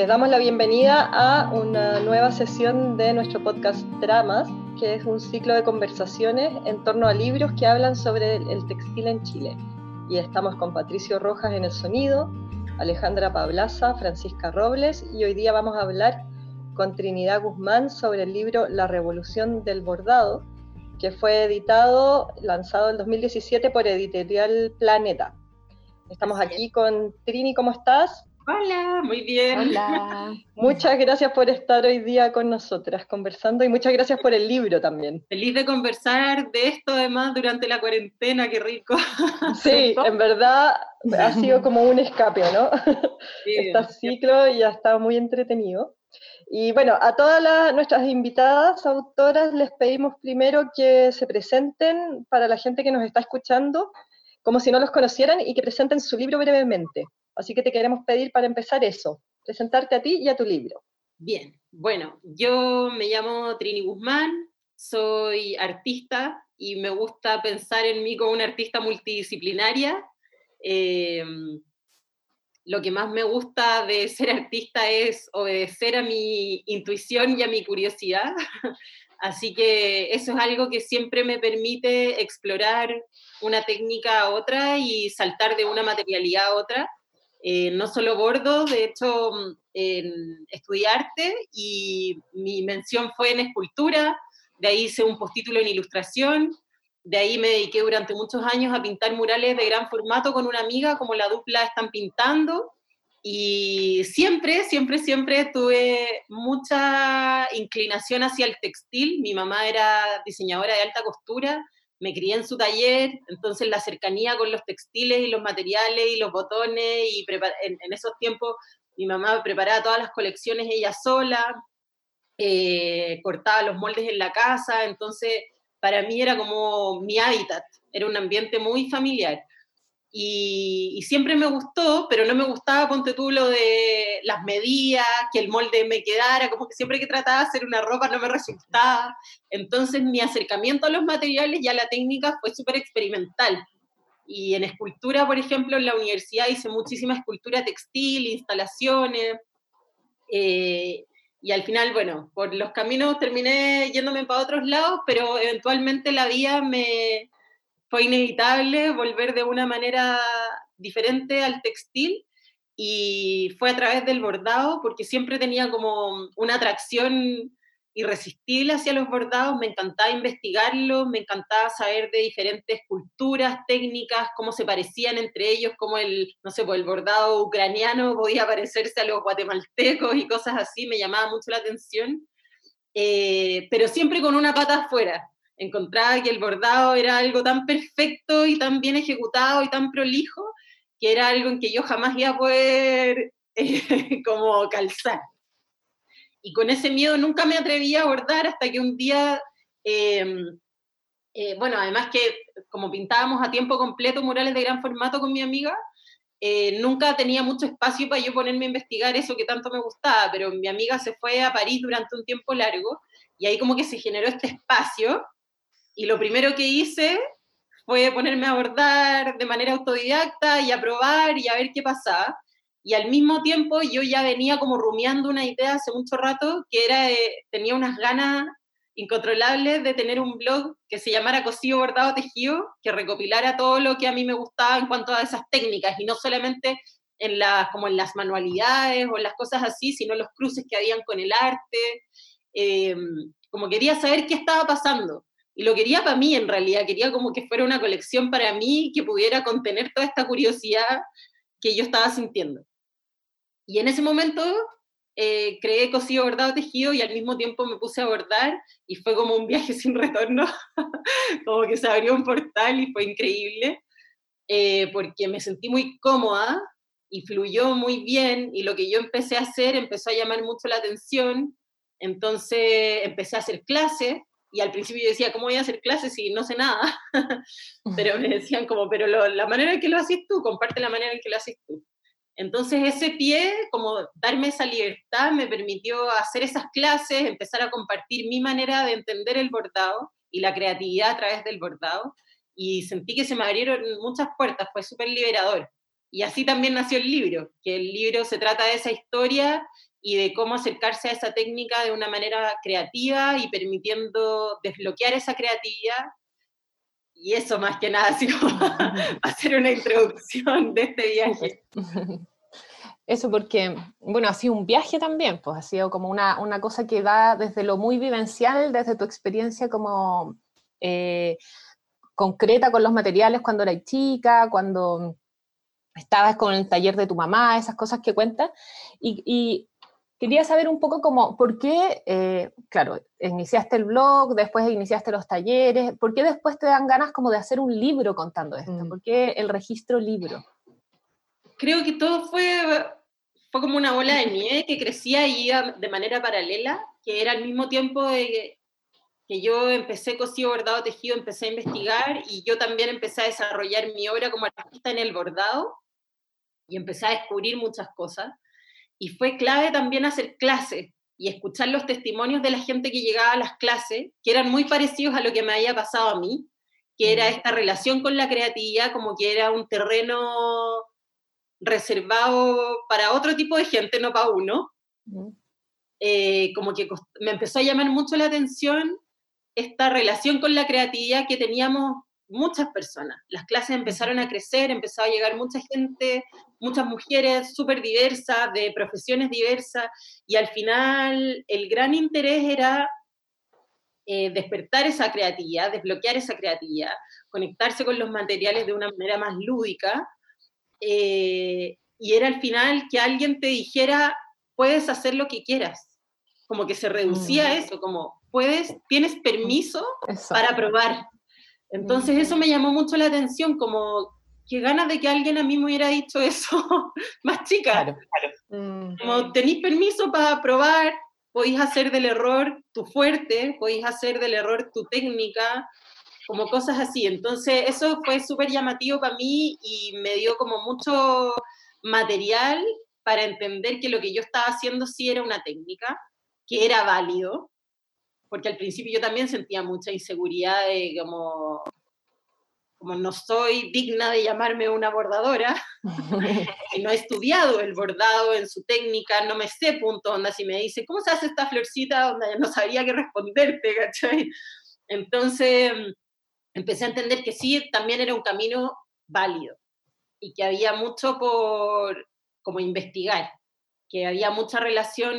Les damos la bienvenida a una nueva sesión de nuestro podcast Dramas, que es un ciclo de conversaciones en torno a libros que hablan sobre el textil en Chile. Y estamos con Patricio Rojas en el sonido, Alejandra Pablaza, Francisca Robles y hoy día vamos a hablar con Trinidad Guzmán sobre el libro La Revolución del Bordado, que fue editado, lanzado en 2017 por Editorial Planeta. Estamos aquí con Trini, ¿cómo estás? Hola, muy bien. Hola. Muchas gracias por estar hoy día con nosotras conversando y muchas gracias por el libro también. Feliz de conversar de esto además durante la cuarentena, qué rico. Sí, en verdad ha sido como un escape, ¿no? Sí, este ciclo y ha estado muy entretenido. Y bueno, a todas nuestras invitadas autoras les pedimos primero que se presenten para la gente que nos está escuchando, como si no los conocieran, y que presenten su libro brevemente. Así que te queremos pedir para empezar eso, presentarte a ti y a tu libro. Bien, bueno, yo me llamo Trini Guzmán, soy artista y me gusta pensar en mí como una artista multidisciplinaria. Eh, lo que más me gusta de ser artista es obedecer a mi intuición y a mi curiosidad. Así que eso es algo que siempre me permite explorar una técnica a otra y saltar de una materialidad a otra. Eh, no solo bordo, de hecho en, estudié arte y mi mención fue en escultura, de ahí hice un postítulo en ilustración, de ahí me dediqué durante muchos años a pintar murales de gran formato con una amiga, como la dupla están pintando, y siempre, siempre, siempre tuve mucha inclinación hacia el textil. Mi mamá era diseñadora de alta costura, me crié en su taller, entonces la cercanía con los textiles y los materiales y los botones, y en, esos tiempos mi mamá preparaba todas las colecciones ella sola, eh, cortaba los moldes en la casa, entonces para mí era como mi hábitat, era un ambiente muy familiar. Y, siempre me gustó, pero no me gustaba, ponte tú, lo de las medidas, que el molde me quedara, como que siempre que trataba de hacer una ropa no me resultaba. Entonces mi acercamiento a los materiales y a la técnica fue súper experimental. Y en escultura, por ejemplo, en la universidad hice muchísima escultura textil, instalaciones. Eh, y al final, bueno, por los caminos terminé yéndome para otros lados, pero eventualmente la vida me, fue inevitable volver de una manera diferente al textil y fue a través del bordado porque siempre tenía como una atracción irresistible hacia los bordados, me encantaba investigarlos, me encantaba saber de diferentes culturas, técnicas, cómo se parecían entre ellos, cómo el, no sé, pues el bordado ucraniano podía parecerse a los guatemaltecos y cosas así, me llamaba mucho la atención, eh, pero siempre con una pata afuera, encontraba que el bordado era algo tan perfecto y tan bien ejecutado y tan prolijo, que era algo en que yo jamás iba a poder eh, como calzar. Y con ese miedo nunca me atrevía a bordar hasta que un día, em, eh, bueno, además que como pintábamos a tiempo completo murales de gran formato con mi amiga, eh, nunca tenía mucho espacio para yo ponerme a investigar eso que tanto me gustaba, pero mi amiga se fue a París durante un tiempo largo y ahí como que se generó este espacio y lo primero que hice fue ponerme a bordar de manera autodidacta y a probar y a ver qué pasaba. Y al mismo tiempo yo ya venía como rumiando una idea hace mucho rato, que era, tenía unas ganas incontrolables de tener un blog que se llamara Cosido Bordado Tejido, que recopilara todo lo que a mí me gustaba en cuanto a esas técnicas, y no solamente en las, como en las manualidades o en las cosas así, sino los cruces que habían con el arte. Eh, como quería saber qué estaba pasando. Y lo quería para mí en realidad, quería como que fuera una colección para mí que pudiera contener toda esta curiosidad que yo estaba sintiendo. Y en ese momento eh, creé cosido, bordado, tejido y al mismo tiempo me puse a bordar y fue como un viaje sin retorno, como que se abrió un portal y fue increíble, eh, porque me sentí muy cómoda y fluyó muy bien. Y lo que yo empecé a hacer empezó a llamar mucho la atención, entonces empecé a hacer clases y al principio yo decía, ¿cómo voy a hacer clases si no sé nada? pero me decían como, pero la manera en que lo haces tú, comparte la manera en que lo haces tú. Entonces ese pie, como darme esa libertad, me permitió hacer esas clases, empezar a compartir mi manera de entender el bordado y la creatividad a través del bordado. Y sentí que se me abrieron muchas puertas, fue súper liberador. Y así también nació el libro, que el libro se trata de esa historia y de cómo acercarse a esa técnica de una manera creativa y permitiendo desbloquear esa creatividad. Y eso más que nada, así como hacer una introducción de este viaje. Eso porque, bueno, ha sido un viaje también, pues ha sido como una, una cosa que va desde lo muy vivencial, desde tu experiencia como eh, concreta con los materiales cuando eras chica, cuando estabas con el taller de tu mamá, esas cosas que cuentas. Y, quería saber un poco como, ¿por qué, eh, claro, iniciaste el blog, después iniciaste los talleres, ¿por qué después te dan ganas como de hacer un libro contando esto? Mm. ¿Por qué el registro libro? Creo que todo fue fue como una bola de nieve que crecía y iba de manera paralela, que era al mismo tiempo de que yo empecé cosido, bordado, tejido, empecé a investigar y yo también empecé a desarrollar mi obra como artista en el bordado y empecé a descubrir muchas cosas. Y fue clave también hacer clases y escuchar los testimonios de la gente que llegaba a las clases, que eran muy parecidos a lo que me había pasado a mí, que era esta relación con la creatividad, como que era un terreno reservado para otro tipo de gente, no para uno. Eh, como que me empezó a llamar mucho la atención esta relación con la creatividad que teníamos muchas personas. Las clases empezaron a crecer, empezó a llegar mucha gente, muchas mujeres súper diversas, de profesiones diversas, y al final el gran interés era eh, despertar esa creatividad, desbloquear esa creatividad, conectarse con los materiales de una manera más lúdica eh, y era al final que alguien te dijera, puedes hacer lo que quieras. Como que se reducía a mm. eso, como, puedes, tienes permiso para probar. Entonces eso me llamó mucho la atención, como, qué ganas de que alguien a mí me hubiera dicho eso más chica. Mm. Como tenéis permiso para probar, podéis hacer del error tu fuerte, podéis hacer del error tu técnica, como cosas así. Entonces, eso fue súper llamativo para mí y me dio como mucho material para entender que lo que yo estaba haciendo sí era una técnica, que era válido, porque al principio yo también sentía mucha inseguridad de como, como no soy digna de llamarme una bordadora, y no he estudiado el bordado en su técnica, no me sé punto, onda, si me dicen, ¿cómo se hace esta florcita? Onda, no sabría qué responderte, ¿cachai? Entonces, empecé a entender que sí, también era un camino válido y que había mucho por como investigar, que había mucha relación,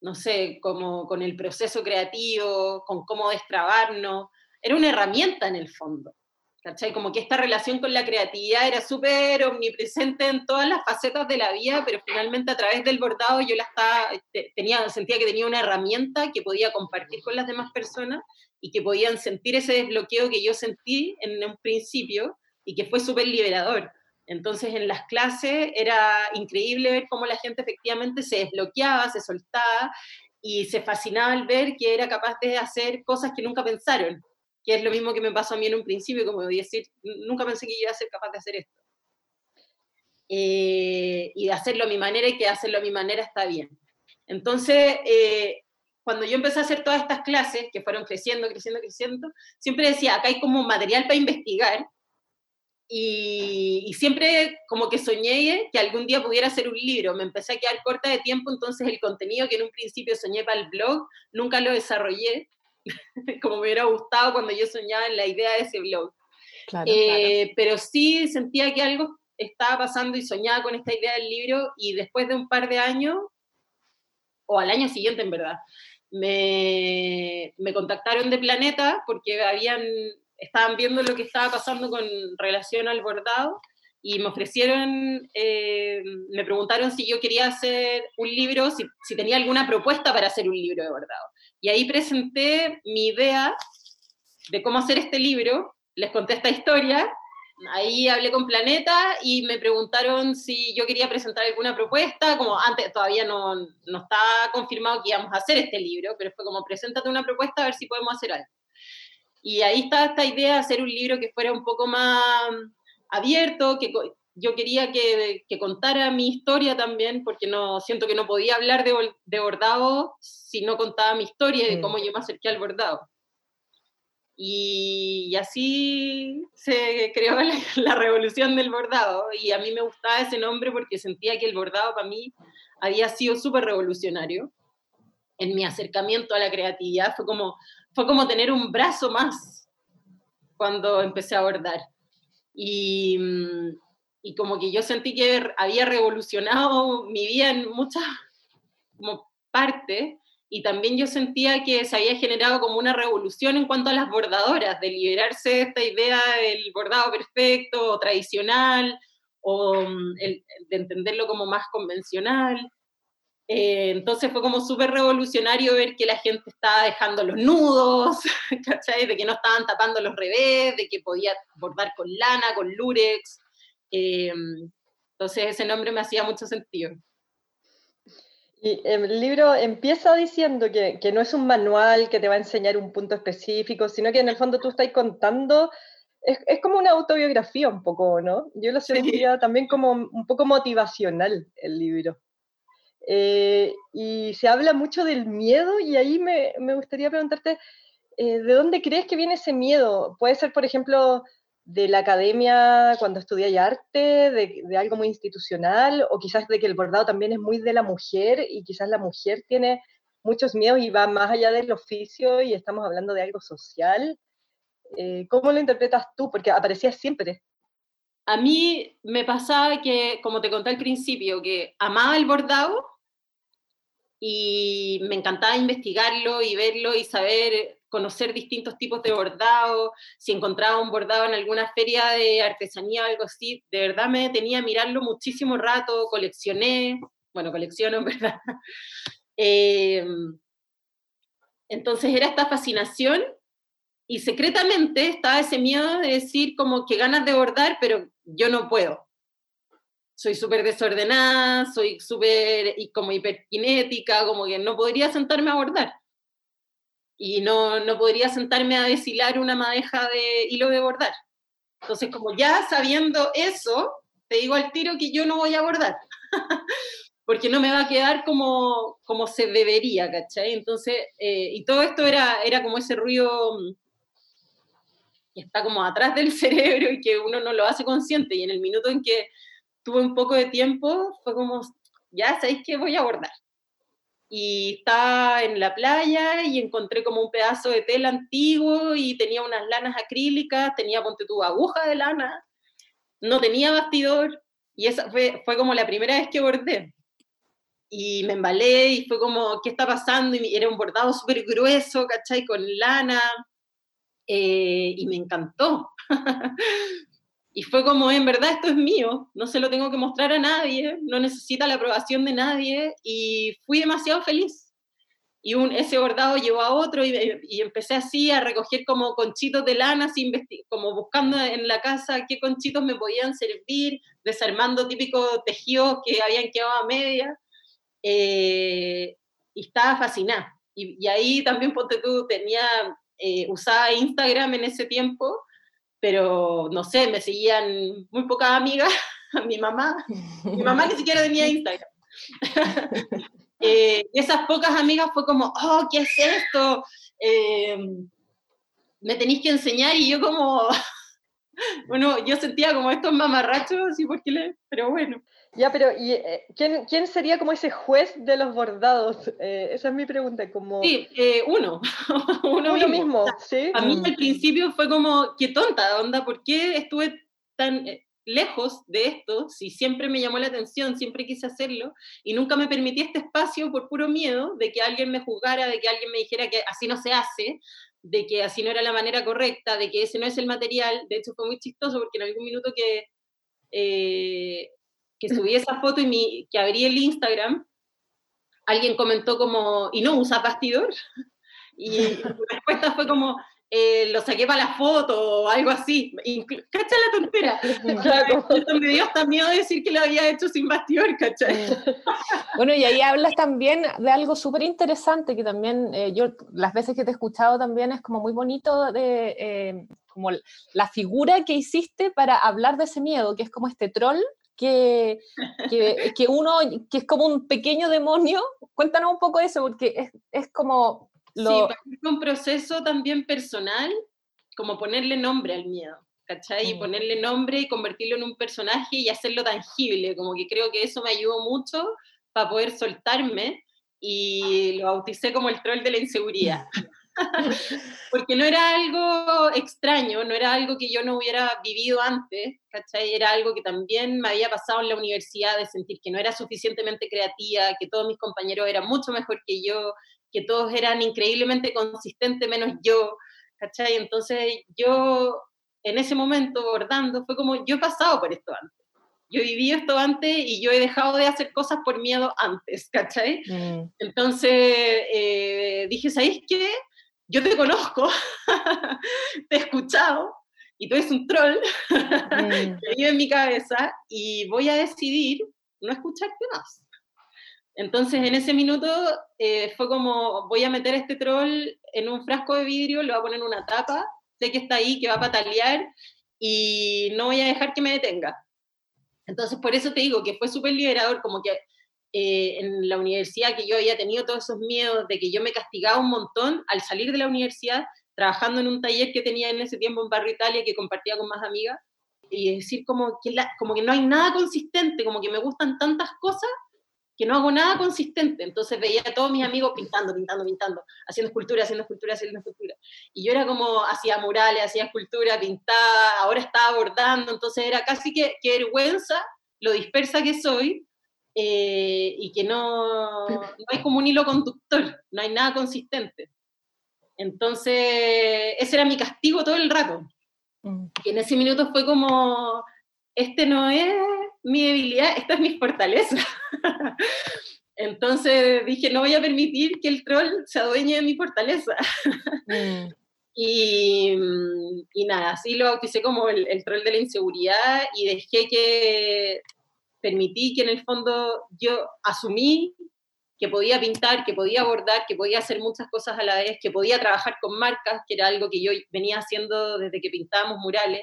no sé, como con el proceso creativo, con cómo destrabarnos. Era una herramienta en el fondo. ¿Cachai? Como que esta relación con la creatividad era súper omnipresente en todas las facetas de la vida, pero finalmente a través del bordado yo la estaba, tenía, sentía que tenía una herramienta que podía compartir con las demás personas y que podían sentir ese desbloqueo que yo sentí en un principio y que fue súper liberador. Entonces en las clases era increíble ver cómo la gente efectivamente se desbloqueaba, se soltaba y se fascinaba al ver que era capaz de hacer cosas que nunca pensaron, que es lo mismo que me pasó a mí en un principio, como decir, nunca pensé que iba a ser capaz de hacer esto. Eh, y de hacerlo a mi manera y que hacerlo a mi manera está bien. Entonces, eh, cuando yo empecé a hacer todas estas clases, que fueron creciendo, creciendo, creciendo, siempre decía, acá hay como material para investigar, y, siempre como que soñé que algún día pudiera hacer un libro. Me empecé a quedar corta de tiempo, entonces el contenido que en un principio soñé para el blog, nunca lo desarrollé, como me hubiera gustado cuando yo soñaba en la idea de ese blog. Eh, pero sí sentía que algo estaba pasando y soñaba con esta idea del libro y después de un par de años, o al año siguiente en verdad, me, me contactaron de Planeta porque habían, estaban viendo lo que estaba pasando con relación al bordado y me ofrecieron, eh, me preguntaron si yo quería hacer un libro, si, si, tenía alguna propuesta para hacer un libro de bordado. Y ahí presenté mi idea de cómo hacer este libro, les conté esta historia ahí hablé con Planeta y me preguntaron si yo quería presentar alguna propuesta, como antes todavía no, no estaba confirmado que íbamos a hacer este libro, pero fue como, preséntate una propuesta a ver si podemos hacer algo. Y ahí está esta idea de hacer un libro que fuera un poco más abierto, que yo quería que, que contara mi historia también, porque no siento que no podía hablar de, de bordado si no contaba mi historia y de mm. cómo yo me acerqué al bordado. Y, así se creó la, revolución del bordado. Y a mí me gustaba ese nombre porque sentía que el bordado para mí había sido súper revolucionario en mi acercamiento a la creatividad. Fue como, fue como tener un brazo más cuando empecé a bordar. Y, mm, y como que yo sentí que había revolucionado mi vida en muchas como partes y también yo sentía que se había generado como una revolución en cuanto a las bordadoras, de liberarse de esta idea del bordado perfecto tradicional, o mm, de entenderlo como más convencional. Eh, entonces fue como súper revolucionario ver que la gente estaba dejando los nudos, ¿cachai? De que no estaban tapando los revés, de que podía bordar con lana, con lurex. Eh, entonces ese nombre me hacía mucho sentido. Y el libro empieza diciendo que, que, no es un manual que te va a enseñar un punto específico, sino que en el fondo tú estás contando, es, es como una autobiografía un poco, ¿no? Yo lo sentía también como un poco motivacional el libro. Eh, y se habla mucho del miedo y ahí me, me gustaría preguntarte, eh, ¿de dónde crees que viene ese miedo? Puede ser, por ejemplo, de la academia cuando estudié arte, de, de, algo muy institucional, o quizás de que el bordado también es muy de la mujer y quizás la mujer tiene muchos miedos y va más allá del oficio y estamos hablando de algo social. Eh, ¿Cómo lo interpretas tú? Porque aparecía siempre. A mí me pasaba que, como te conté al principio, que amaba el bordado y me encantaba investigarlo y verlo y saber conocer distintos tipos de bordado, si encontraba un bordado en alguna feria de artesanía o algo así, de verdad me detenía a mirarlo muchísimo rato, coleccioné, bueno, colecciono verdad. Em, entonces era esta fascinación y secretamente estaba ese miedo de decir como que ganas de bordar, pero yo no puedo. Soy súper desordenada, soy súper como hiperkinética, como que no podría sentarme a bordar y no, no podría sentarme a deshilar una madeja de hilo de bordar. Entonces, como ya sabiendo eso, te digo al tiro que yo no voy a bordar, porque no me va a quedar como, como se debería, ¿cachai? Entonces, eh, y todo esto era, era como ese ruido mm, que está como atrás del cerebro y que uno no lo hace consciente, y en el minuto en que tuve un poco de tiempo, fue como, ya sabéis que voy a bordar y estaba en la playa y encontré como un pedazo de tela antiguo y tenía unas lanas acrílicas, tenía, ponte tu aguja de lana, no tenía bastidor y esa fue, fue como la primera vez que bordé. Y me embalé y fue como, ¿qué está pasando? Y era un bordado súper grueso, ¿cachai? Con lana. Eh, y me encantó. Y fue como, en verdad esto es mío, no se lo tengo que mostrar a nadie, no necesita la aprobación de nadie y fui demasiado feliz. Y un, ese bordado llevó a otro y, y empecé así a recoger como conchitos de lana, como buscando en la casa qué conchitos me podían servir, desarmando típicos tejidos que habían quedado a media. Eh, y estaba fascinada. Y, y, ahí también, ponte tú, tenía, eh, usaba Instagram en ese tiempo pero no sé, me seguían muy pocas amigas, mi mamá, mi mamá ni siquiera tenía Instagram. eh, esas pocas amigas fue como, oh, ¿qué es esto? Eh, me tenéis que enseñar y yo como, bueno, yo sentía como estos mamarrachos, y por qué le, pero bueno. Ya, pero ¿y, eh, ¿quién, ¿quién, sería como ese juez de los bordados? Eh, esa es mi pregunta. Como... Sí, eh, uno. uno, uno, mismo. ¿sí? A mí mm. al principio fue como, qué tonta, onda, ¿por qué estuve tan lejos de esto? Si siempre me llamó la atención, siempre quise hacerlo, y nunca me permití este espacio por puro miedo de que alguien me juzgara, de que alguien me dijera que así no se hace, de que así no era la manera correcta, de que ese no es el material. De hecho, fue muy chistoso porque en algún minuto que que subí esa foto y mi, que abrí el Instagram, alguien comentó como, ¿y no usa bastidor? Y la respuesta fue como, eh, lo saqué para la foto o algo así. ¿Cacha la tontera? Claro. me dio hasta miedo decir que lo había hecho sin bastidor, ¿cacha? Bueno, y ahí hablas también de algo súper interesante que también eh, yo las veces que te he escuchado también es como muy bonito de eh, como la figura que hiciste para hablar de ese miedo, que es como este troll que, que, que, uno, que es como un pequeño demonio. Cuéntanos un poco de eso, porque es, es como... Lo... Sí, es un proceso también personal, como ponerle nombre al miedo, ¿cachai? Y mm. ponerle nombre y convertirlo en un personaje y hacerlo tangible, como que creo que eso me ayudó mucho para poder soltarme y lo bauticé como el troll de la inseguridad. Porque no era algo extraño, no era algo que yo no hubiera vivido antes, ¿cachai? Era algo que también me había pasado en la universidad de sentir que no era suficientemente creativa, que todos mis compañeros eran mucho mejor que yo, que todos eran increíblemente consistentes menos yo, ¿cachai? Entonces yo en ese momento bordando fue como, yo he pasado por esto antes. Yo he vivido esto antes y yo he dejado de hacer cosas por miedo antes, ¿cachai? Mm. Entonces eh, dije, ¿sabéis qué? Yo te conozco, te he escuchado, y tú eres un troll que vive en mi cabeza, y voy a decidir no escucharte más. Entonces, en ese minuto eh, fue como, voy a meter este troll en un frasco de vidrio, lo voy a poner en una tapa, sé que está ahí, que va a patalear, y no voy a dejar que me detenga. Entonces, por eso te digo que fue súper liberador, como que eh, en la universidad que yo había tenido todos esos miedos de que yo me castigaba un montón al salir de la universidad, trabajando en un taller que tenía en ese tiempo en Barrio Italia que compartía con más amigas, y decir como que, como que no hay nada consistente, como que me gustan tantas cosas que no hago nada consistente. Entonces veía a todos mis amigos pintando, pintando, pintando, haciendo escultura, haciendo escultura, haciendo escultura. Y yo era como, hacía murales, hacía escultura, pintaba, ahora estaba bordando, entonces era casi que, que vergüenza lo dispersa que soy eh, y que no, no hay como un hilo conductor, no hay nada consistente. Entonces, ese era mi castigo todo el rato. Mm. Y en ese minuto fue como, este no es mi debilidad, esta es mi fortaleza. Entonces dije, no voy a permitir que el troll se adueñe de mi fortaleza. Mm. y, y, nada, así lo bauticé como el, el, troll de la inseguridad y dejé que permití que en el fondo yo asumí que podía pintar, que podía bordar, que podía hacer muchas cosas a la vez, que podía trabajar con marcas, que era algo que yo venía haciendo desde que pintábamos murales,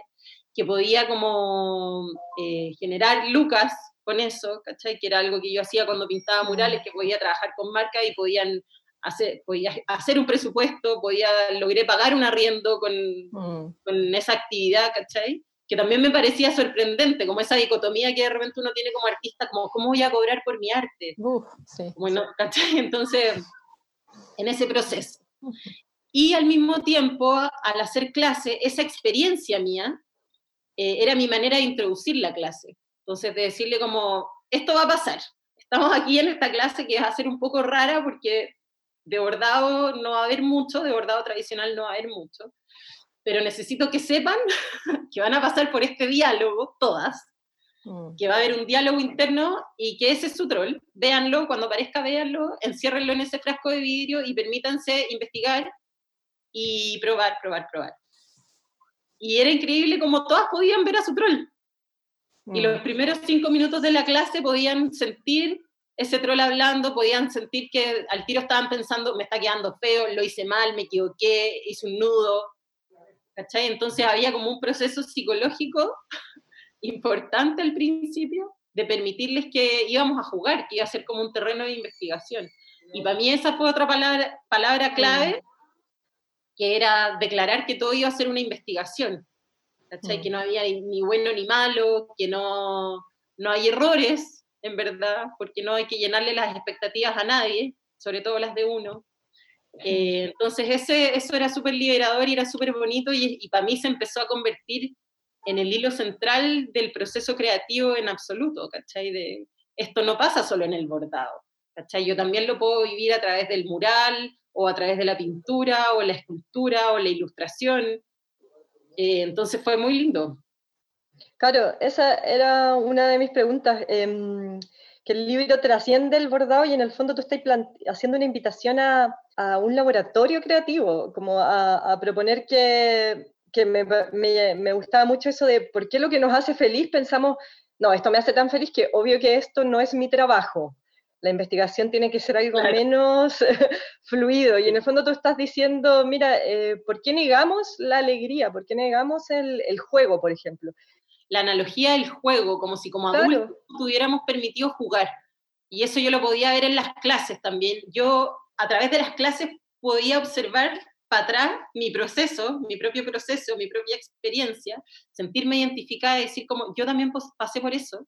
que podía como eh, generar lucas con eso, ¿cachai? Que era algo que yo hacía cuando pintaba mm. murales, que podía trabajar con marcas y podían hacer, podía hacer un presupuesto, podía logré pagar un arriendo con, mm. con esa actividad, ¿cachai? Que también me parecía sorprendente, como esa dicotomía que de repente uno tiene como artista, como cómo voy a cobrar por mi arte. bueno, Entonces, en ese proceso. Y al mismo tiempo, al hacer clase, esa experiencia mía eh, era mi manera de introducir la clase. Entonces, de decirle como, esto va a pasar. Estamos aquí en esta clase que va a ser un poco rara porque de bordado no va a haber mucho, de bordado tradicional no va a haber mucho pero necesito que sepan que van a pasar por este diálogo, todas, mm. que va a haber un diálogo interno y que ese es su troll. Véanlo, cuando aparezca, véanlo, enciérrenlo en ese frasco de vidrio y permítanse investigar y probar, probar, probar. Y era increíble como todas podían ver a su troll. Y los mm. primeros cinco minutos de la clase podían sentir ese troll hablando, podían sentir que al tiro estaban pensando, me está quedando feo, lo hice mal, me equivoqué, hice un nudo, ¿cachai? Entonces había como un proceso psicológico importante al principio de permitirles que íbamos a jugar, que iba a ser como un terreno de investigación. Y para mí esa fue otra palabra, palabra clave, que era declarar que todo iba a ser una investigación, ¿cachai? Que no había ni bueno ni malo, que no, no hay errores, en verdad, porque no hay que llenarle las expectativas a nadie, sobre todo las de uno. Eh, entonces ese, eso era súper liberador y era súper bonito y, para mí se empezó a convertir en el hilo central del proceso creativo en absoluto, ¿cachai? De, esto no pasa solo en el bordado, ¿cachai? Yo también lo puedo vivir a través del mural o a través de la pintura o la escultura o la ilustración. Eh, entonces fue muy lindo. Claro, esa era una de mis preguntas. Em, que el libro trasciende el bordado y en el fondo tú estás haciendo una invitación a, a, un laboratorio creativo, como a, a proponer que, que me, me, me, gustaba mucho eso de por qué lo que nos hace feliz pensamos, no, esto me hace tan feliz que obvio que esto no es mi trabajo. La investigación tiene que ser algo menos fluido. Y en el fondo tú estás diciendo, mira, eh, ¿por qué negamos la alegría? ¿Por qué negamos el, el juego, por ejemplo? la analogía del juego, como si como adultos tuviéramos permitido jugar. Y eso yo lo podía ver en las clases también. Yo a través de las clases podía observar para atrás mi proceso, mi propio proceso, mi propia experiencia, sentirme identificada y decir como yo también pasé por eso.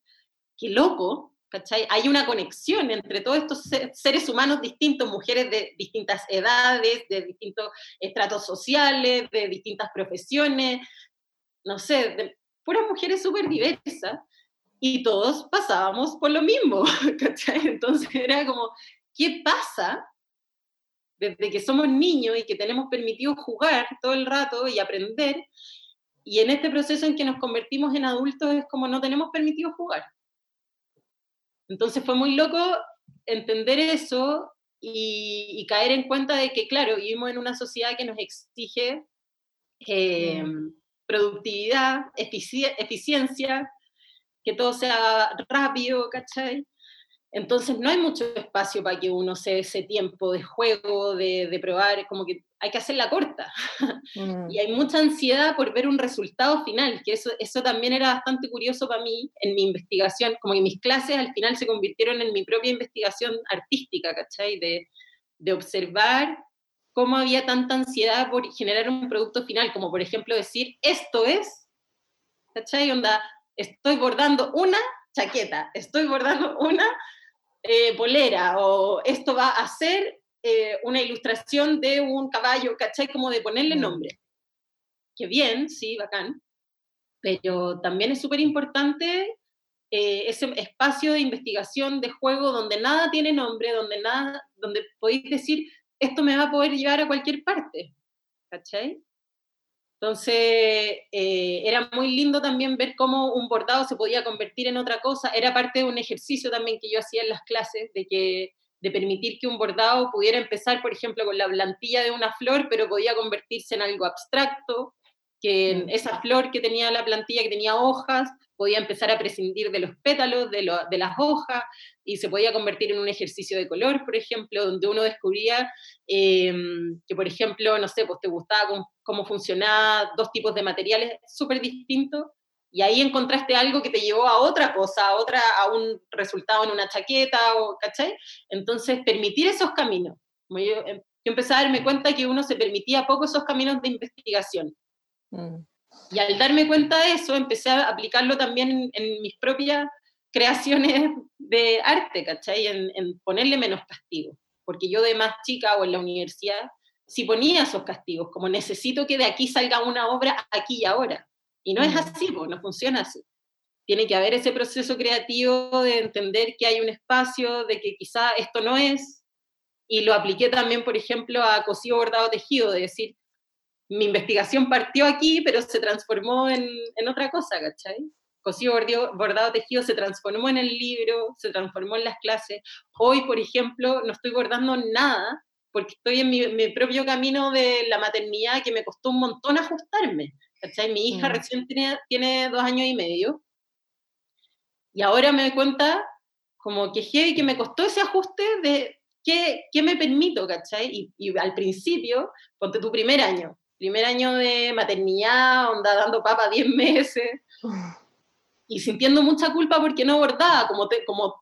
Qué loco, ¿cachai? Hay una conexión entre todos estos seres humanos distintos, mujeres de distintas edades, de distintos estratos sociales, de distintas profesiones, no sé, de mujeres súper diversas, y todos pasábamos por lo mismo, ¿cachai? Entonces era como, ¿qué pasa desde que somos niños y que tenemos permitido jugar todo el rato y aprender? Y en este proceso en que nos convertimos en adultos es como no tenemos permitido jugar. Entonces fue muy loco entender eso y, caer en cuenta de que, claro, vivimos en una sociedad que nos exige eh, productividad, eficiencia, que todo sea rápido, ¿cachai? Entonces no hay mucho espacio para que uno se dé ese tiempo de juego, de, de probar, como que hay que hacerla corta. Mm. Y hay mucha ansiedad por ver un resultado final, que eso, eso también era bastante curioso para mí en mi investigación, como que mis clases al final se convirtieron en mi propia investigación artística, ¿cachai? De, de observar cómo había tanta ansiedad por generar un producto final, como por ejemplo decir, esto es, ¿cachai? Onda, estoy bordando una chaqueta, estoy bordando una eh, polera, o esto va a ser eh, una ilustración de un caballo, ¿cachai? Como de ponerle mm. nombre. Que bien, sí, bacán, pero también es súper importante eh, ese espacio de investigación, de juego, donde nada tiene nombre, donde, nada, donde podéis decir, esto me va a poder llevar a cualquier parte, ¿cachai? Entonces, eh, era muy lindo también ver cómo un bordado se podía convertir en otra cosa. Era parte de un ejercicio también que yo hacía en las clases, de que de permitir que un bordado pudiera empezar, por ejemplo, con la plantilla de una flor, pero podía convertirse en algo abstracto, que mm. esa flor que tenía la plantilla, que tenía hojas, podía empezar a prescindir de los pétalos, de, de, las hojas, y se podía convertir en un ejercicio de color, por ejemplo, donde uno descubría em, que, por ejemplo, no sé, pues te gustaba cómo, cómo funcionaban dos tipos de materiales súper distintos, y ahí encontraste algo que te llevó a otra cosa, a, otra, a un resultado en una chaqueta, o, ¿cachai? Entonces, permitir esos caminos. Yo, em, yo, empecé a darme cuenta que uno se permitía poco esos caminos de investigación. Mm. Y al darme cuenta de eso, empecé a aplicarlo también en, mis propias creaciones de arte, ¿cachai? En, en, ponerle menos castigos. Porque yo de más chica o en la universidad, sí ponía esos castigos, como necesito que de aquí salga una obra aquí y ahora. Y no es así, no funciona así. Tiene que haber ese proceso creativo de entender que hay un espacio, de que quizá esto no es. Y lo apliqué también, por ejemplo, a cosido bordado tejido, de decir, mi investigación partió aquí, pero se transformó en, en otra cosa, ¿cachai? Cosido bordado tejido se transformó en el libro, se transformó en las clases. Hoy, por ejemplo, no estoy bordando nada porque estoy en mi, mi propio camino de la maternidad que me costó un montón ajustarme. Mi hija mm. recién tiene, tiene dos años y medio. Y ahora me doy cuenta como que que me costó ese ajuste de qué, qué me permito, ¿cachai? Y, y, al principio, ponte tu primer año, primer año de maternidad, onda dando papa 10 meses, y sintiendo mucha culpa porque no bordaba, como, te, como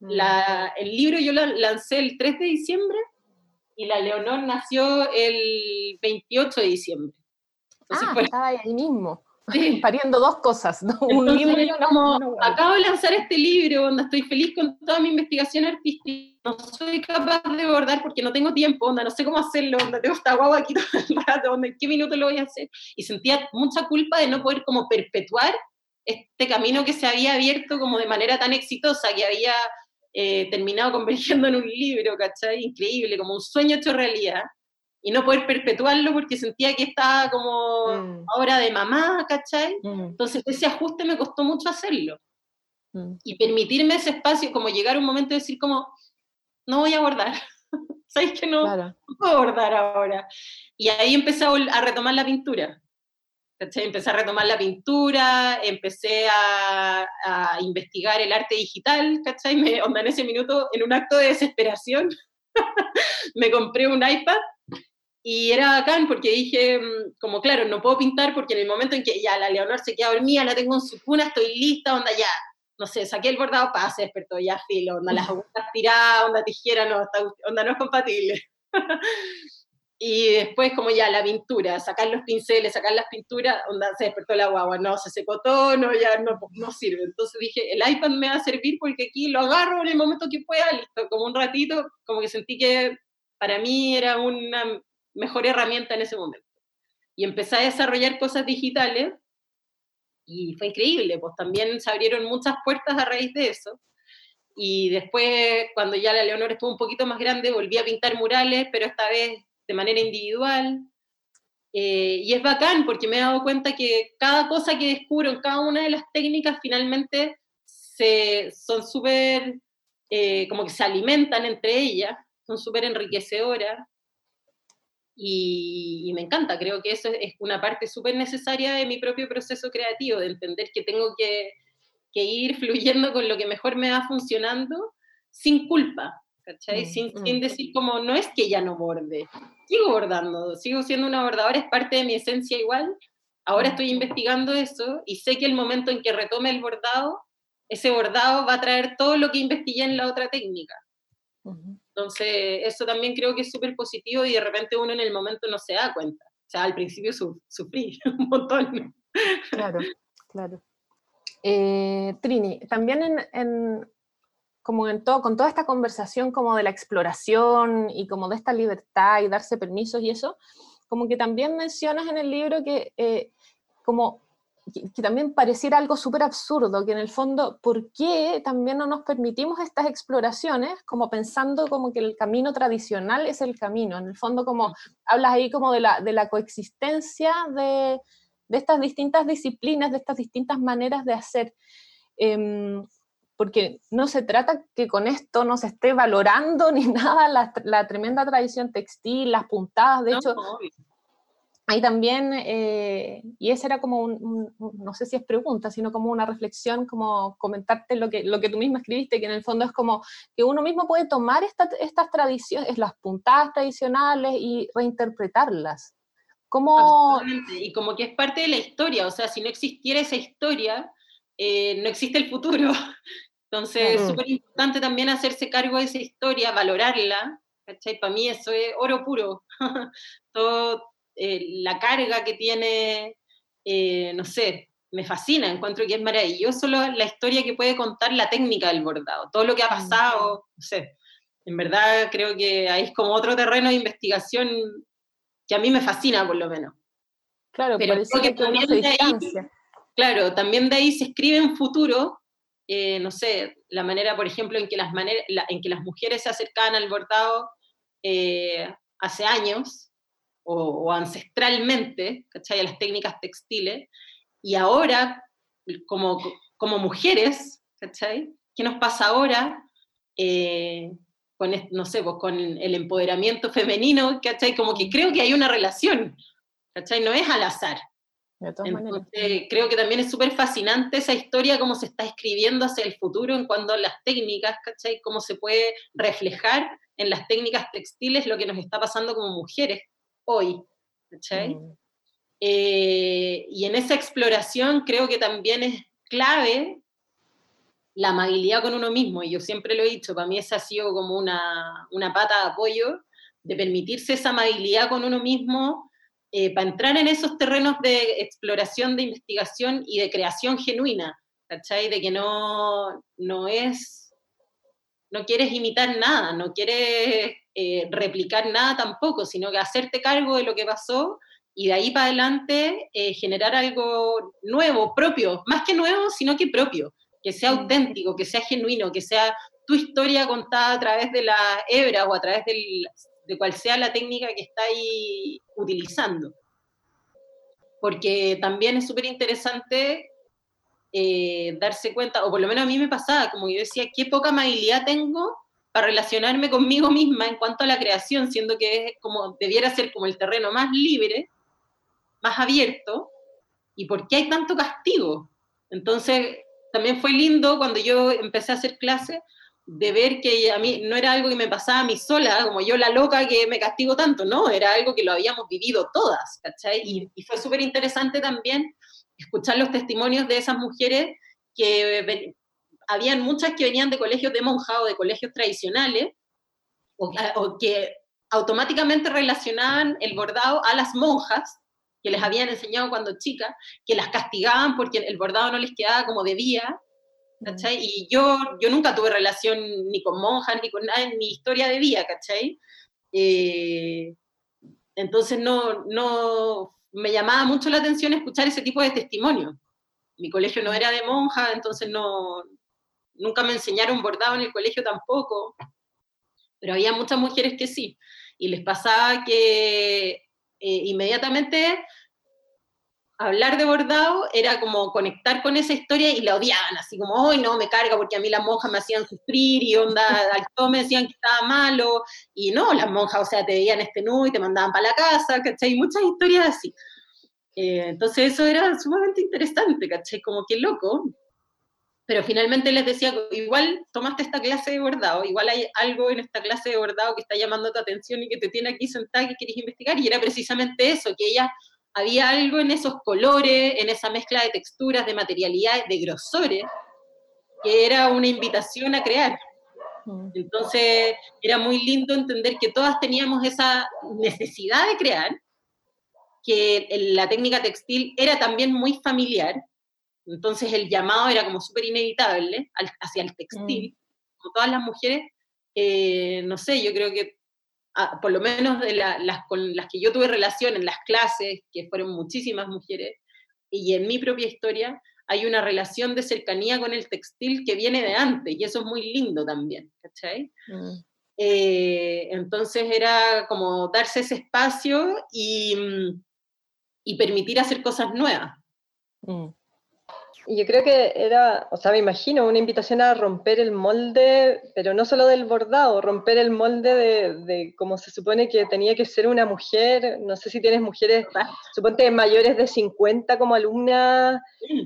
la, mm. el libro yo lo lancé el 3 de diciembre y la Leonor nació el 28 de diciembre ah, estaba ahí mismo. Pariendo dos cosas, un libro y como, acabo de lanzar este libro, donde estoy feliz con toda mi investigación artística, no soy capaz de bordar porque no tengo tiempo, onda, no sé cómo hacerlo, onda, tengo esta guagua aquí todo el rato, onda, en qué minuto lo voy a hacer, y sentía mucha culpa de no poder como perpetuar este camino que se había abierto como de manera tan exitosa, que había eh, terminado convergiendo en un libro, ¿cachai? Increíble, como un sueño hecho realidad y no poder perpetuarlo porque sentía que estaba como mm. ahora de mamá, ¿cachai? Mm. Entonces ese ajuste me costó mucho hacerlo. Mm. Y permitirme ese espacio, como llegar a un momento de decir como, no voy a bordar, ¿sabes que no, puedo bordar ahora? Y ahí empecé a, retomar la pintura. ¿cachai? Empecé a retomar la pintura, empecé a, investigar el arte digital, ¿cachai? Me, onda, en ese minuto, en un acto de desesperación, me compré un iPad y era bacán porque dije, mm, como claro, no puedo pintar porque en el momento en que ya la Leonor se queda dormida, la tengo en su cuna, estoy lista, onda ya, no sé, saqué el bordado, para se despertó, ya filo, onda las agujas tiradas, onda tijera, no, onda no es compatible. y después como ya la pintura, sacar los pinceles, sacar las pinturas, onda, se despertó la guagua, no, se secó todo, no, ya no, no sirve. Entonces dije, el iPad me va a servir porque aquí lo agarro en el momento que pueda, listo, como un ratito, como que sentí que para mí era una mejor herramienta en ese momento. Y empecé a desarrollar cosas digitales y fue increíble, pues también se abrieron muchas puertas a raíz de eso. Y después, cuando ya la Leonor estuvo un poquito más grande, volví a pintar murales, pero esta vez de manera individual. Eh, y es bacán porque me he dado cuenta que cada cosa que descubro en cada una de las técnicas finalmente se, son súper, eh, como que se alimentan entre ellas, son súper enriquecedoras. Y, y, me encanta, creo que eso es una parte súper necesaria de mi propio proceso creativo, de entender que tengo que, que ir fluyendo con lo que mejor me va funcionando sin culpa, ¿cachai? Mm, sin, mm. sin, decir como, no es que ya no borde, sigo bordando, sigo siendo una bordadora, es parte de mi esencia igual. Ahora mm. estoy investigando eso y sé que el momento en que retome el bordado, ese bordado va a traer todo lo que investigué en la otra técnica. Entonces, eso también creo que es súper positivo y de repente uno en el momento no se da cuenta. O sea, al principio sufrí un montón. Claro, claro. Eh, Trini, también en, como en todo, con toda esta conversación como de la exploración y como de esta libertad y darse permisos y eso, como que también mencionas en el libro que eh, como que, también pareciera algo súper absurdo, que en el fondo, ¿por qué también no nos permitimos estas exploraciones como pensando como que el camino tradicional es el camino? En el fondo como hablas ahí como de la, de la coexistencia de, de estas distintas disciplinas, de estas distintas maneras de hacer. Em, porque no se trata que con esto no se esté valorando ni nada la, tremenda tradición textil, las puntadas, de hecho, hay también, eh, y esa era como un, no sé si es pregunta, sino como una reflexión, como comentarte lo que, lo que tú misma escribiste, que en el fondo es como que uno mismo puede tomar estas tradiciones, las puntadas tradicionales y reinterpretarlas. Como... Y como que es parte de la historia, o sea, si no existiera esa historia, eh, no existe el futuro. Entonces, es súper importante también hacerse cargo de esa historia, valorarla, ¿cachai? Para mí eso es oro puro. Todo, eh, la carga que tiene, eh, no sé, me fascina, encuentro que es maravilloso la historia que puede contar la técnica del bordado, todo lo que ha pasado, no sé. En verdad creo que ahí es como otro terreno de investigación que a mí me fascina por lo menos. Claro, pero creo que, también de ahí, claro, también de ahí se escribe en futuro eh, no sé, la manera, por ejemplo, en que las, en que las mujeres se acercaban al bordado eh, hace años o, ancestralmente, ¿cachai? A las técnicas textiles, y ahora, como, como mujeres, ¿cachai? ¿Qué nos pasa ahora? Eh, con, no sé, pues con el empoderamiento femenino, ¿cachai? Como que creo que hay una relación, ¿cachai? No es al azar, entonces, creo que también es súper fascinante esa historia, cómo se está escribiendo hacia el futuro en cuanto a las técnicas, ¿cachai? Cómo se puede reflejar en las técnicas textiles lo que nos está pasando como mujeres hoy, ¿cachai? Mm. Eh, y en esa exploración creo que también es clave la amabilidad con uno mismo, y yo siempre lo he dicho, para mí esa ha sido como una, una pata de apoyo, de permitirse esa amabilidad con uno mismo, eh, para entrar en esos terrenos de exploración, de investigación y de creación genuina, ¿cachai? De que no, no es, no quieres imitar nada, no quieres eh, replicar nada tampoco, sino que hacerte cargo de lo que pasó y de ahí para adelante eh, generar algo nuevo, propio, más que nuevo, sino que propio, que sea auténtico, que sea genuino, que sea tu historia contada a través de la hebra o a través del, de cual sea la técnica que estáis utilizando. Porque también es súper interesante eh, darse cuenta, o por lo menos a mí me pasaba, como yo decía, qué poca amabilidad tengo para relacionarme conmigo misma en cuanto a la creación, siendo que es como, debiera ser como el terreno más libre, más abierto, y por qué hay tanto castigo. Entonces, también fue lindo cuando yo empecé a hacer clases, de ver que a mí no era algo que me pasaba a mí sola, como yo la loca que me castigo tanto, no, era algo que lo habíamos vivido todas, ¿cachai? Y, fue súper interesante también escuchar los testimonios de esas mujeres que habían muchas que venían de colegios de monja o de colegios tradicionales, o, que automáticamente relacionaban el bordado a las monjas que les habían enseñado cuando chicas, que las castigaban porque el bordado no les quedaba como debía, ¿cachai? Y yo, yo nunca tuve relación ni con monjas ni con nada en mi historia de vida, ¿cachai? Eh, entonces no, no, me llamaba mucho la atención escuchar ese tipo de testimonio. Mi colegio no era de monja, entonces no, nunca me enseñaron bordado en el colegio tampoco, pero había muchas mujeres que sí, y les pasaba que eh, inmediatamente hablar de bordado era como conectar con esa historia y la odiaban, así como, hoy no, me carga porque a mí las monjas me hacían sufrir y onda, al todo me decían que estaba malo, y no, las monjas, o sea, te veían este nudo y te mandaban para la casa, ¿cachai? Muchas historias así. Eh, entonces eso era sumamente interesante, ¿cachai? Como que loco. Pero finalmente les decía, igual tomaste esta clase de bordado, igual hay algo en esta clase de bordado que está llamando tu atención y que te tiene aquí sentada que quieres investigar, y era precisamente eso, que ella había algo en esos colores, en esa mezcla de texturas, de materialidades, de grosores, que era una invitación a crear. Mm. Entonces era muy lindo entender que todas teníamos esa necesidad de crear, que la técnica textil era también muy familiar, entonces el llamado era como súper inevitable hacia el textil, mm. como todas las mujeres, eh, no sé, yo creo que por lo menos de las con las que yo tuve relación en las clases, que fueron muchísimas mujeres, y en mi propia historia, hay una relación de cercanía con el textil que viene de antes, y eso es muy lindo también, ¿cachai? Mm. Eh, entonces era como darse ese espacio y, y permitir hacer cosas nuevas. Mm. Y yo creo que era, o sea, me imagino, una invitación a romper el molde, pero no solo del bordado, romper el molde de, de cómo se supone que tenía que ser una mujer, no sé si tienes mujeres, suponte mayores de 50 como alumnas,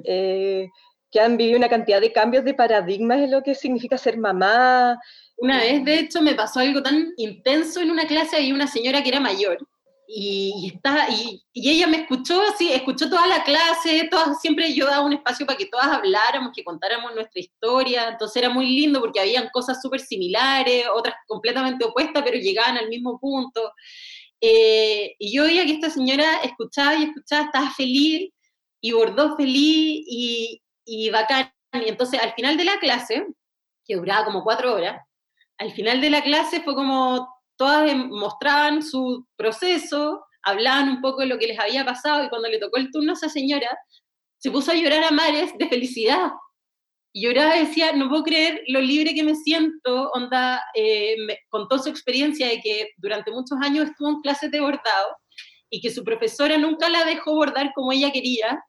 eh, que han vivido una cantidad de cambios de paradigmas en lo que significa ser mamá. Una vez, de hecho, me pasó algo tan intenso en una clase, había una señora que era mayor, y, está, y, ella me escuchó, sí, escuchó toda la clase, todas, siempre yo daba un espacio para que todas habláramos, que contáramos nuestra historia, entonces era muy lindo porque habían cosas súper similares, otras completamente opuestas, pero llegaban al mismo punto. Eh, y yo veía que esta señora escuchaba y escuchaba, estaba feliz y bordó feliz y, y bacán. Y entonces al final de la clase, que duraba como cuatro horas, al final de la clase fue como todas mostraban su proceso, hablaban un poco de lo que les había pasado y cuando le tocó el turno a esa señora, se puso a llorar a mares de felicidad. Y lloraba y decía, no puedo creer lo libre que me siento, onda, eh, me contó su experiencia de que durante muchos años estuvo en clases de bordado y que su profesora nunca la dejó bordar como ella quería,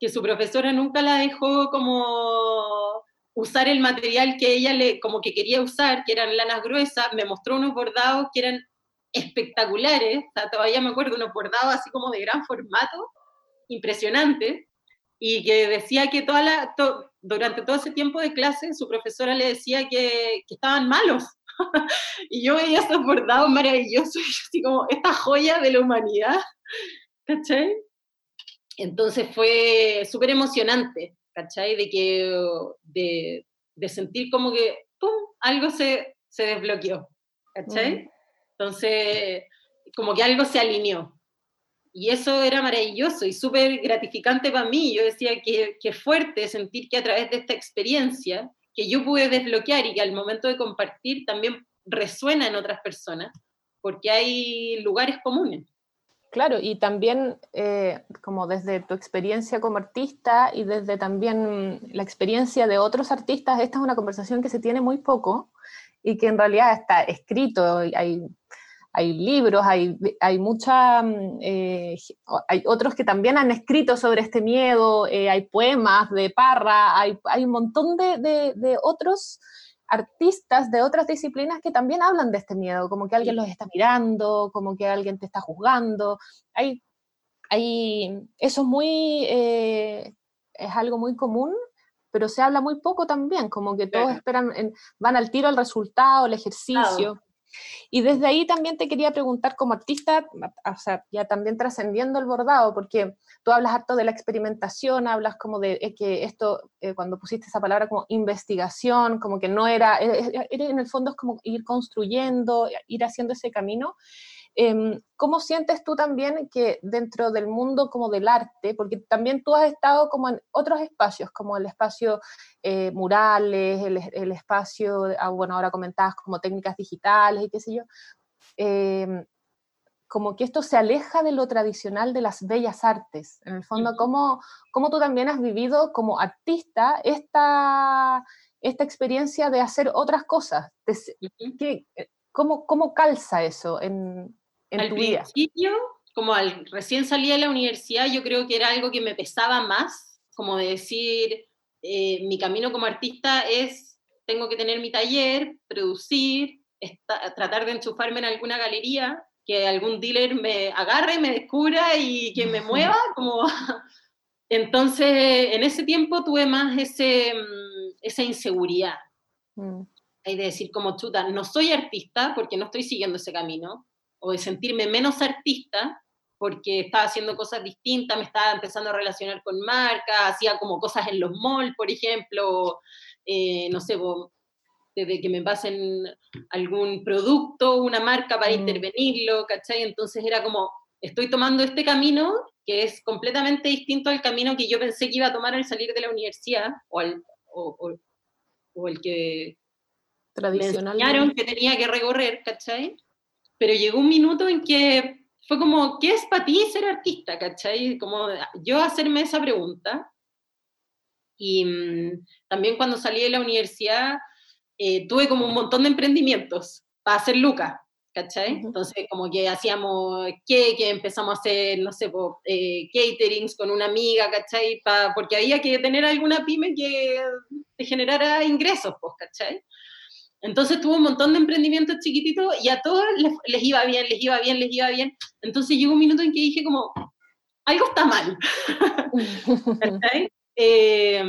que su profesora nunca la dejó como usar el material que ella le, como que quería usar, que eran lanas gruesas, me mostró unos bordados que eran espectaculares, todavía me acuerdo unos bordados así como de gran formato, impresionantes, y que decía que toda la, durante todo ese tiempo de clase su profesora le decía que, que estaban malos. y yo veía esos bordados maravillosos, y así como esta joya de la humanidad, ¿cachai? Entonces fue súper emocionante ¿cachai? De que, de, sentir como que, ¡pum!, algo se, se desbloqueó, ¿cachai? Entonces, como que algo se alineó. Y eso era maravilloso y súper gratificante para mí. Yo decía que, que fuerte sentir que a través de esta experiencia que yo pude desbloquear y que al momento de compartir también resuena en otras personas, porque hay lugares comunes. Claro, y también eh, como desde tu experiencia como artista y desde también la experiencia de otros artistas, esta es una conversación que se tiene muy poco y que en realidad está escrito, hay, hay libros, hay, hay mucha, mm, eh, hay otros que también han escrito sobre este miedo, eh, hay poemas de Parra, hay, hay un montón de, de, de otros artistas de otras disciplinas que también hablan de este miedo, como que alguien los está mirando, como que alguien te está juzgando. Hay, hay, eso es muy, eh, es algo muy común, pero se habla muy poco también, como que todos esperan, van al tiro al resultado, el ejercicio. Y desde ahí también te quería preguntar como artista, o sea, ya también trascendiendo el bordado, porque tú hablas harto de la experimentación, hablas como de eh, que esto, eh, cuando pusiste esa palabra como investigación, como que no era, en el fondo es como ir construyendo, ir haciendo ese camino. Em, ¿Cómo sientes tú también que dentro del mundo como del arte, porque también tú has estado como en otros espacios, como el espacio eh, murales, el, espacio, ah, bueno, ahora comentabas como técnicas digitales y qué sé yo, em, como que esto se aleja de lo tradicional de las bellas artes. En el fondo, ¿cómo, cómo tú también has vivido como artista esta, esta experiencia de hacer otras cosas? ¿Qué, ¿Cómo, ¿Cómo calza eso en, al principio, como al, recién salí de la universidad, yo creo que era algo que me pesaba más, como de decir, eh, mi camino como artista es, tengo que tener mi taller, producir, tratar de enchufarme en alguna galería, que algún dealer me agarre, me descubra y que me mueva, como... Entonces, en ese tiempo tuve más ese, mm, esa inseguridad. Mm. Hay de decir como chuta, no soy artista porque no estoy siguiendo ese camino, o de sentirme menos artista porque estaba haciendo cosas distintas, me estaba empezando a relacionar con marcas, hacía como cosas en los malls, por ejemplo, eh, no sé, desde que me pasen algún producto, una marca para mm. intervenirlo, ¿cachai? Entonces era como, estoy tomando este camino que es completamente distinto al camino que yo pensé que iba a tomar al salir de la universidad, o, al, o, o, el que me enseñaron que tenía que recorrer, ¿cachai? Pero llegó un minuto en que fue como, ¿qué es para ti ser artista? ¿Cachai? Como yo hacerme esa pregunta. Y mm, también cuando salí de la universidad eh, tuve como un montón de emprendimientos para hacer lucas, ¿cachai? Entonces como que hacíamos que empezamos a hacer, no sé, eh, caterings con una amiga, ¿cachai? porque había que tener alguna pyme que te generara ingresos, pues, ¿cachai? Entonces tuve un montón de emprendimientos chiquititos y a todos les, iba bien, les iba bien, les iba bien. Entonces llegó un minuto en que dije como, algo está mal. eh,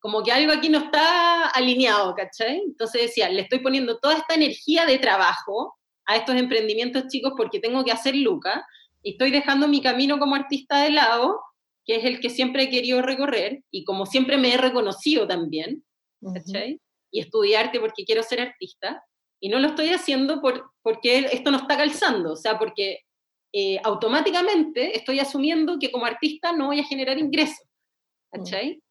como que algo aquí no está alineado, ¿cachai? Entonces decía, le estoy poniendo toda esta energía de trabajo a estos emprendimientos chicos porque tengo que hacer lucas y estoy dejando mi camino como artista de lado, que es el que siempre he querido recorrer y como siempre me he reconocido también, ¿cachai? Y estudiarte porque quiero ser artista, y no lo estoy haciendo por, porque esto no está calzando, o sea, porque eh, automáticamente estoy asumiendo que como artista no voy a generar ingresos, ¿cachai?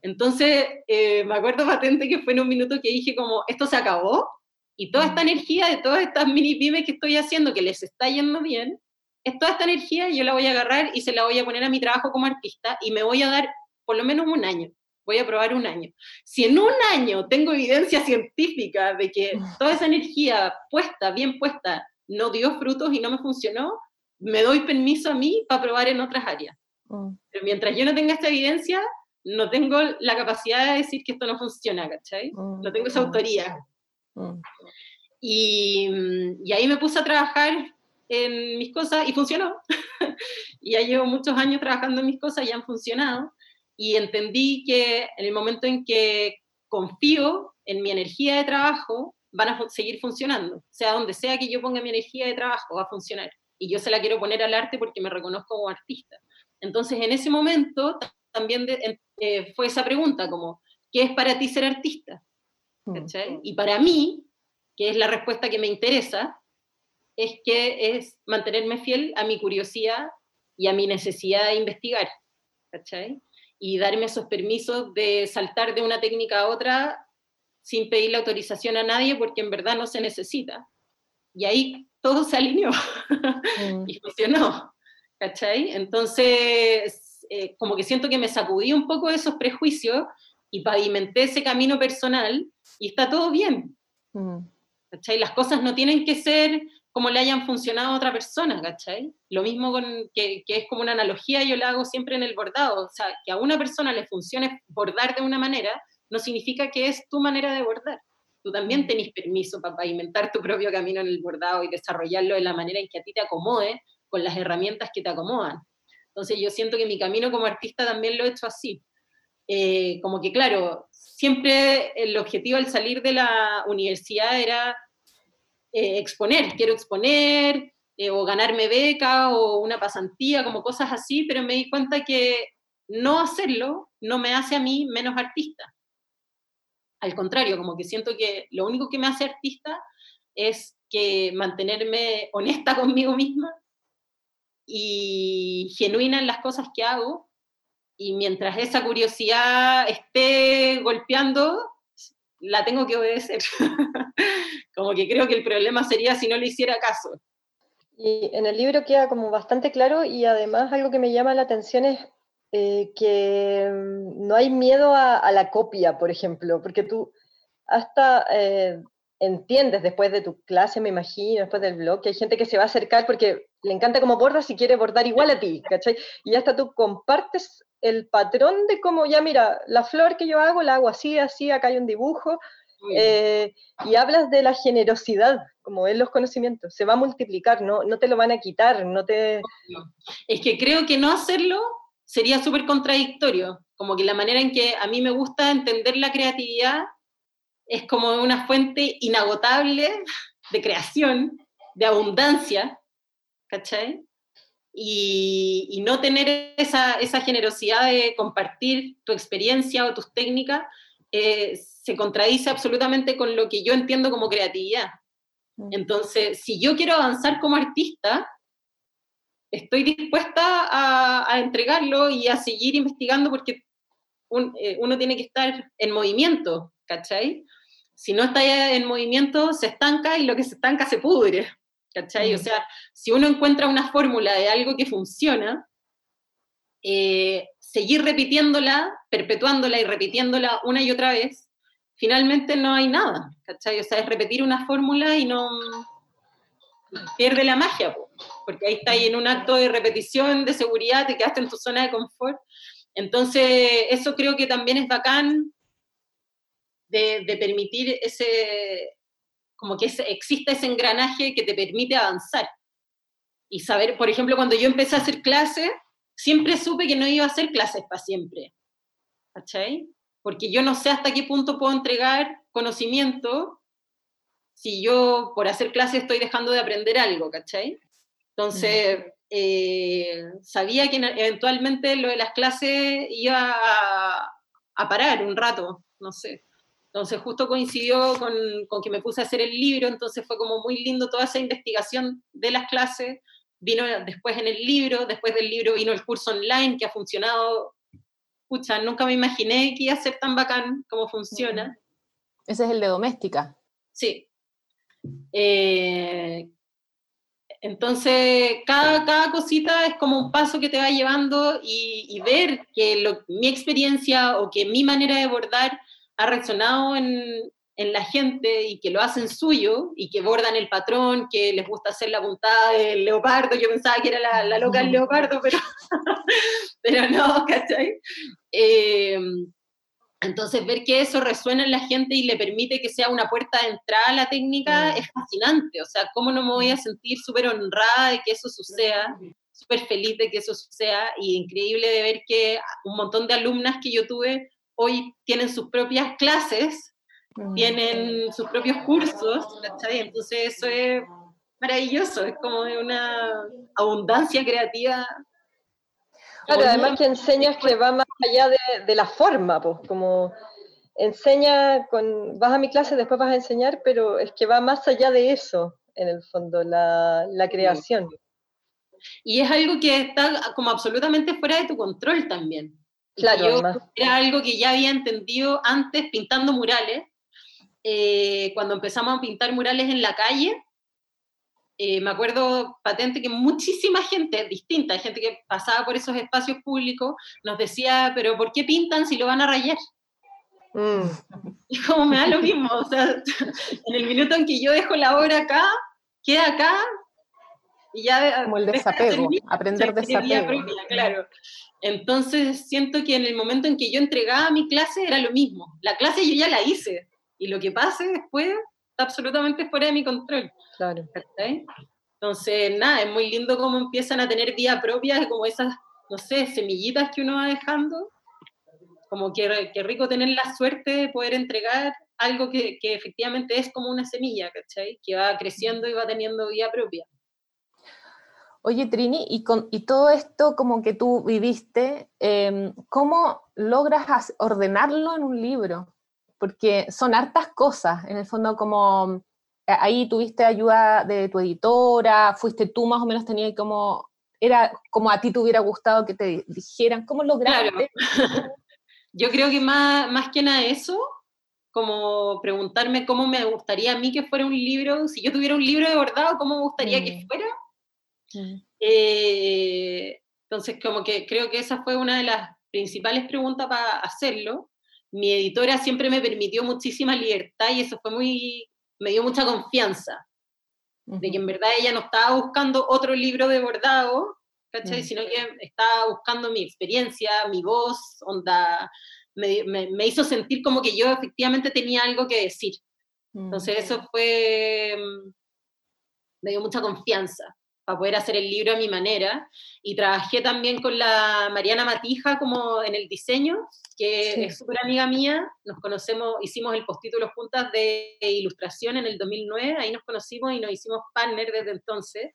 Entonces, eh, me acuerdo patente que fue en un minuto que dije como, esto se acabó, y toda esta energía de todas estas mini pymes que estoy haciendo, que les está yendo bien, es toda esta energía yo la voy a agarrar y se la voy a poner a mi trabajo como artista, y me voy a dar por lo menos un año voy a probar un año. Si en un año tengo evidencia científica de que mm. toda esa energía puesta, bien puesta, no dio frutos y no me funcionó, me doy permiso a mí para probar en otras áreas. Mm. Pero mientras yo no tenga esta evidencia, no tengo la capacidad de decir que esto no funciona, ¿cachai? Mm. No tengo esa autoría. Y, y ahí me puse a trabajar en mis cosas y funcionó. ya llevo muchos años trabajando en mis cosas y han funcionado y entendí que en el momento en que confío en mi energía de trabajo, van a seguir funcionando. O sea, donde sea que yo ponga mi energía de trabajo, va a funcionar. Y yo se la quiero poner al arte porque me reconozco como artista. Entonces, en ese momento también eh, fue esa pregunta, como, ¿qué es para ti ser artista? Mm. Y para mí, que es la respuesta que me interesa, es que es mantenerme fiel a mi curiosidad y a mi necesidad de investigar. ¿cachai? Y darme esos permisos de saltar de una técnica a otra sin pedirle autorización a nadie porque en verdad no se necesita. Y ahí todo se alineó mm. y funcionó. ¿Cachai? Entonces, eh, como que siento que me sacudí un poco de esos prejuicios y pavimenté ese camino personal y está todo bien. Mm. ¿Cachai? Las cosas no tienen que ser como le hayan funcionado a otra persona, ¿cachai? Lo mismo con, que, que, es como una analogía, yo la hago siempre en el bordado, o sea, que a una persona le funcione bordar de una manera, no significa que es tu manera de bordar. Tú también mm. tenés permiso para pavimentar tu propio camino en el bordado y desarrollarlo de la manera en que a ti te acomode, con las herramientas que te acomodan. Entonces yo siento que mi camino como artista también lo he hecho así. Eh, como que claro, siempre el objetivo al salir de la universidad era eh, exponer, quiero exponer eh, o ganarme beca o una pasantía, como cosas así, pero me di cuenta que no hacerlo no me hace a mí menos artista. Al contrario, como que siento que lo único que me hace artista es que mantenerme honesta conmigo misma y genuina en las cosas que hago. Y mientras esa curiosidad esté golpeando, la tengo que obedecer. como que creo que el problema sería si no le hiciera caso. Y en el libro queda como bastante claro y además algo que me llama la atención es eh, que mm, no hay miedo a, la copia, por ejemplo, porque tú hasta eh, entiendes después de tu clase, me imagino, después del blog, que hay gente que se va a acercar porque le encanta cómo bordas y quiere bordar igual a ti, ¿cachai? Y hasta tú compartes el patrón de cómo, ya mira, la flor que yo hago, la hago así, así, acá hay un dibujo, eh, y hablas de la generosidad, como en los conocimientos, se va a multiplicar, no, no te lo van a quitar, no te... Es que creo que no hacerlo sería súper contradictorio, como que la manera en que a mí me gusta entender la creatividad es como una fuente inagotable de creación, de abundancia, ¿cachai? Y, no tener esa, generosidad de compartir tu experiencia o tus técnicas eh, se contradice absolutamente con lo que yo entiendo como creatividad. Mm. Entonces, si yo quiero avanzar como artista, estoy dispuesta a, entregarlo y a seguir investigando porque eh, uno tiene que estar en movimiento, ¿cachai? Si no está en movimiento, se estanca y lo que se estanca se pudre. ¿Cachai? O sea, si uno encuentra una fórmula de algo que funciona, eh, seguir repitiéndola, perpetuándola y repitiéndola una y otra vez, finalmente no hay nada, ¿cachai? O sea, es repetir una fórmula y no pierde la magia, porque ahí está ahí en un acto de repetición, de seguridad, te quedaste en tu zona de confort. Entonces, eso creo que también es bacán de, de permitir ese, como que exista ese engranaje que te permite avanzar. Y saber, por ejemplo, cuando yo empecé a hacer clases, siempre supe que no iba a hacer clases para siempre. ¿Cachai? Porque yo no sé hasta qué punto puedo entregar conocimiento si yo por hacer clases estoy dejando de aprender algo, ¿cachai? Entonces, eh, sabía que eventualmente lo de las clases iba a parar un rato, no sé. Entonces justo coincidió con, con, que me puse a hacer el libro, entonces fue como muy lindo toda esa investigación de las clases, vino después en el libro, después del libro vino el curso online que ha funcionado, escucha, nunca me imaginé que iba a ser tan bacán como funciona. Ese es el de doméstica. Sí. Eh, entonces, cada, cada, cosita es como un paso que te va llevando y, y ver que lo, mi experiencia o que mi manera de abordar ha resonado en, en, la gente y que lo hacen suyo y que bordan el patrón, que les gusta hacer la puntada del leopardo. Yo pensaba que era la, la loca del leopardo, pero, pero no, ¿cachai? Eh, entonces, ver que eso resuena en la gente y le permite que sea una puerta de entrada a la técnica mm. es fascinante. O sea, ¿cómo no me voy a sentir súper honrada de que eso suceda? Súper feliz de que eso suceda y increíble de ver que un montón de alumnas que yo tuve hoy tienen sus propias clases, mm. tienen sus propios cursos, Entonces eso es maravilloso, es como una abundancia creativa. Claro, además que enseñas que va más allá de, la forma, pues, como enseña con, vas a mi clase, después vas a enseñar, pero es que va más allá de eso, en el fondo, la, la creación. Y es algo que está como absolutamente fuera de tu control también. Claro, era algo que ya había entendido antes pintando murales. Eh, cuando empezamos a pintar murales en la calle, eh, me acuerdo patente que muchísima gente distinta, gente que pasaba por esos espacios públicos, nos decía, pero ¿por qué pintan si lo van a rayar? Mm. Y como me da lo mismo, o sea, en el minuto en que yo dejo la obra acá, queda acá, y ya... Como el desapego, aprender desapego. Propia, claro. Entonces siento que en el momento en que yo entregaba mi clase era lo mismo. La clase yo ya la hice y lo que pase después está absolutamente fuera de mi control. Claro. Entonces, nada, es muy lindo cómo empiezan a tener vida propia, como esas, no sé, semillitas que uno va dejando. como que, que rico tener la suerte de poder entregar algo que, que, efectivamente es como una semilla, ¿cachai? Que va creciendo y va teniendo vida propia. Oye, Trini, y, con, y todo esto como que tú viviste, eh, ¿cómo logras ordenarlo en un libro? Porque son hartas cosas, en el fondo como eh, ahí tuviste ayuda de tu editora, fuiste tú más o menos, tenías como, era como a ti te hubiera gustado que te dijeran, ¿cómo lograste? Claro. Yo creo que más, más que nada eso, como preguntarme cómo me gustaría a mí que fuera un libro, si yo tuviera un libro de bordado, ¿cómo me gustaría mm. que fuera? Mm. Eh, entonces, como que creo que esa fue una de las principales preguntas para hacerlo. Mi editora siempre me permitió muchísima libertad y eso fue muy, me dio mucha confianza, de que en verdad ella no estaba buscando otro libro de bordado, ¿cachai? Mm. Sino que estaba buscando mi experiencia, mi voz, onda, me, me, hizo sentir como que yo efectivamente tenía algo que decir. Entonces mm. eso fue, me dio mucha confianza para poder hacer el libro a mi manera. Y trabajé también con la Mariana Matija como en el diseño, que es súper amiga mía. Nos conocemos, hicimos el postítulo juntas de ilustración en el 2009, ahí nos conocimos y nos hicimos partner desde entonces.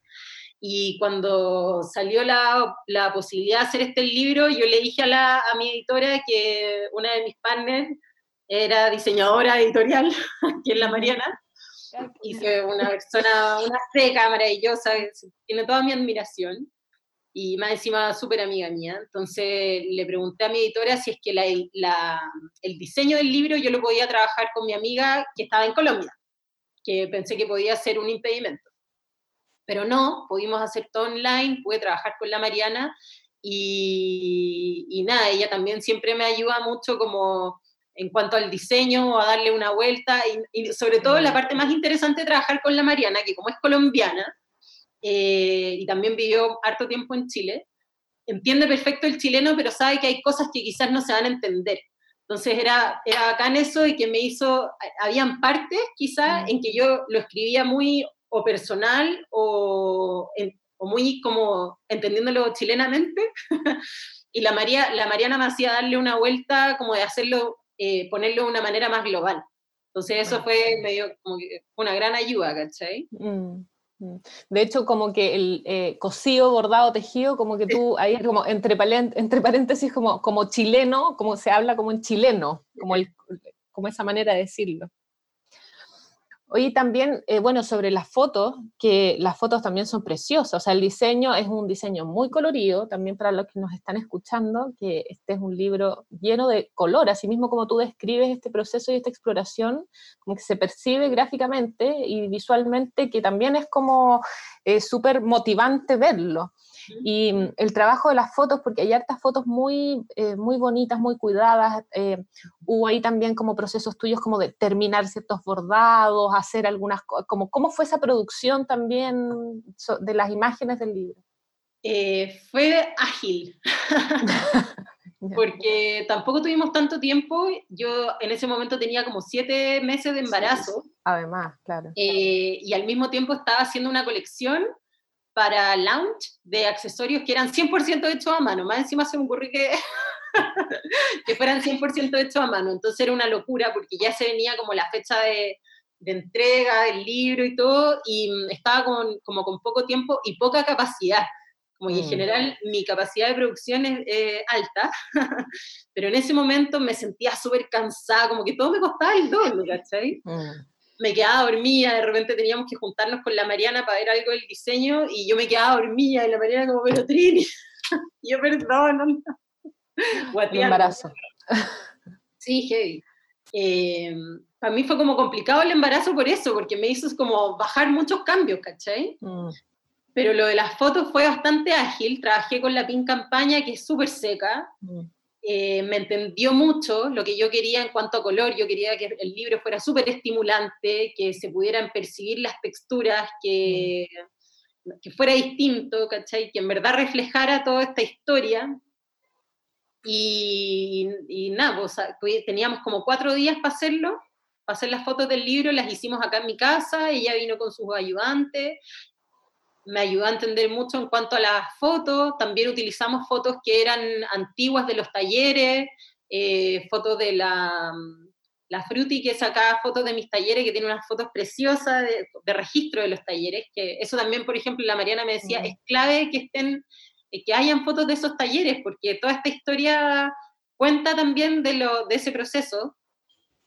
Y cuando salió la, la posibilidad de hacer este libro, yo le dije a, la, a mi editora que una de mis partners era diseñadora editorial, que es la Mariana, Hice una persona, una seca maravillosa, tiene toda mi admiración y más encima súper amiga mía. Entonces le pregunté a mi editora si es que la, la, el diseño del libro yo lo podía trabajar con mi amiga que estaba en Colombia, que pensé que podía ser un impedimento. Pero no, pudimos hacer todo online, pude trabajar con la Mariana y, y nada, ella también siempre me ayuda mucho como en cuanto al diseño o a darle una vuelta y, sobre todo la parte más interesante de trabajar con la Mariana, que como es colombiana eh, y también vivió harto tiempo en Chile, entiende perfecto el chileno, pero sabe que hay cosas que quizás no se van a entender. Entonces era, era bacán eso y que me hizo, habían partes quizás mm. en que yo lo escribía muy o personal o, o muy como entendiéndolo chilenamente. y la, María, la Mariana me hacía darle una vuelta como de hacerlo eh, ponerlo de una manera más global. Entonces eso fue medio como una gran ayuda, ¿cachai? Mm, mm. De hecho, como que el eh, cosido, bordado, tejido, como que tú, ahí como entre, entre paréntesis, como, como chileno, como se habla como en chileno, como, el, como esa manera de decirlo. Oye, también, eh, bueno, sobre las fotos, que las fotos también son preciosas, o sea, el diseño es un diseño muy colorido, también para los que nos están escuchando, que este es un libro lleno de color, así mismo como tú describes este proceso y esta exploración, como que se percibe gráficamente y visualmente, que también es como eh, súper motivante verlo. Y mm, el trabajo de las fotos, porque hay hartas fotos muy, eh, muy bonitas, muy cuidadas. Eh, hubo ahí también como procesos tuyos como de terminar ciertos bordados, hacer algunas cosas. Como, ¿Cómo fue esa producción también de las imágenes del libro? Eh, fue ágil. porque tampoco tuvimos tanto tiempo. Yo en ese momento tenía como siete meses de embarazo. Además, claro. y al mismo tiempo estaba haciendo una colección para launch de accesorios que eran 100% hechos a mano. Más encima se me ocurrió que, que fueran 100% hechos a mano. Entonces era una locura porque ya se venía como la fecha de, de entrega del libro y todo, y estaba con, como con poco tiempo y poca capacidad. Como en mm. general mi capacidad de producción es alta, pero en ese momento me sentía súper cansada, como que todo me costaba el doble, ¿cachai? Mm me quedaba dormida, de repente teníamos que juntarnos con la Mariana para ver algo del diseño y yo me quedaba dormida y la Mariana como, pero Trini, yo perdón, Un embarazo. Sí, heavy. Eh, para mí fue como complicado el embarazo por eso, porque me hizo como bajar muchos cambios, ¿cachai? Mm. Pero lo de las fotos fue bastante ágil, trabajé con la PIN campaña que es súper seca, mm. Eh, me entendió mucho lo que yo quería en cuanto a color, yo quería que el libro fuera súper estimulante, que se pudieran percibir las texturas, que, que fuera distinto, ¿cachai? Que en verdad reflejara toda esta historia. Y, y nada, pues, teníamos como cuatro días para hacerlo, para hacer las fotos del libro, las hicimos acá en mi casa, ella vino con sus ayudantes me ayudó a entender mucho en cuanto a las fotos. También utilizamos fotos que eran antiguas de los talleres, eh, fotos de la, la Fruti que sacaba fotos de mis talleres, que tiene unas fotos preciosas de, registro de los talleres, que eso también, por ejemplo, la Mariana me decía, es clave que estén, eh, que hayan fotos de esos talleres, porque toda esta historia cuenta también de, lo, de ese proceso,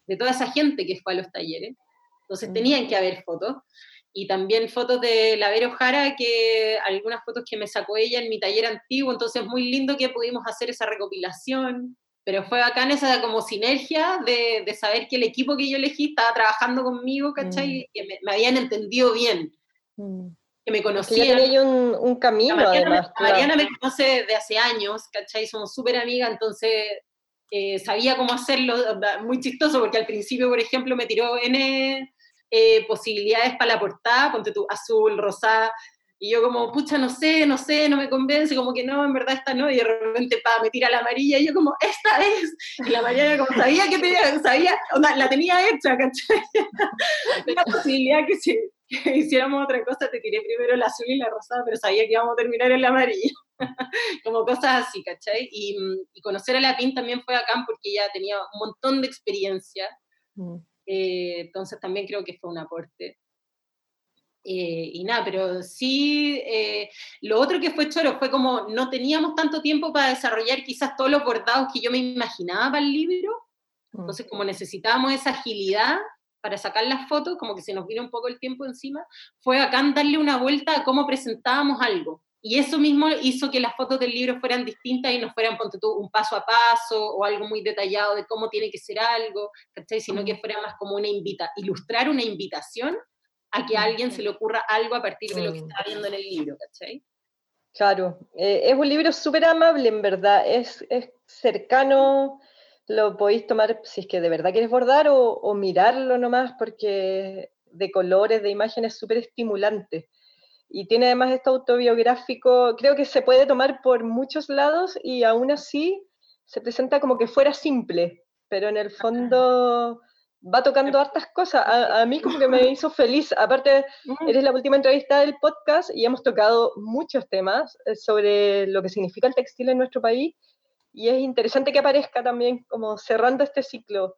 de toda esa gente que fue a los talleres. Entonces tenían que haber fotos. Y también fotos de la Vero Jara, que algunas fotos que me sacó ella en mi taller antiguo, entonces muy lindo que pudimos hacer esa recopilación pero fue bacán esa como sinergia de, de, saber que el equipo que yo elegí estaba trabajando conmigo, ¿cachai? Mm. Que me, habían entendido bien, mm. que me conocían. Que un, un camino, Mariana, además. Mariana me conoce de hace años, ¿cachai? Somos súper amigas, entonces eh, sabía cómo hacerlo, muy chistoso, porque al principio, por ejemplo, me tiró N eh, posibilidades para la portada, ponte tú azul, rosada, y yo como, pucha, no sé, no sé, no me convence, como que no, en verdad esta no, y de repente, pa, me tira la amarilla, y yo como, esta es, y la amarilla como, sabía que tenía, sabía, la tenía hecha, ¿cachai? la posibilidad que si que hiciéramos otra cosa, te tiré primero la azul y la rosada, pero sabía que íbamos a terminar en la amarilla. como cosas así, ¿cachai? Y, y, conocer a la PIN también fue acá porque ella tenía un montón de experiencia, mm. Eh, entonces también creo que fue un aporte. Eh, y nada, pero sí, eh, lo otro que fue choro fue como no teníamos tanto tiempo para desarrollar quizás todos los bordados que yo me imaginaba para el libro, entonces como necesitábamos esa agilidad para sacar las fotos, como que se nos vino un poco el tiempo encima, fue acá darle una vuelta a cómo presentábamos algo. Y eso mismo hizo que las fotos del libro fueran distintas y no fueran, ponte tú, un paso a paso o algo muy detallado de cómo tiene que ser algo, ¿cachai? Sino que fuera más como una invita, ilustrar una invitación a que a alguien se le ocurra algo a partir de lo que está viendo en el libro, ¿cachai? Claro, eh, es un libro súper amable, en verdad, es, es, cercano, lo podéis tomar si es que de verdad quieres bordar o, o mirarlo nomás, porque de colores, de imágenes, súper estimulante. Y tiene además esto autobiográfico, creo que se puede tomar por muchos lados y aún así se presenta como que fuera simple, pero en el fondo va tocando hartas cosas. A, mí como que me hizo feliz. Aparte, mm. eres la última entrevista del podcast y hemos tocado muchos temas eh, sobre lo que significa el textil en nuestro país. Y es interesante que aparezca también como cerrando este ciclo,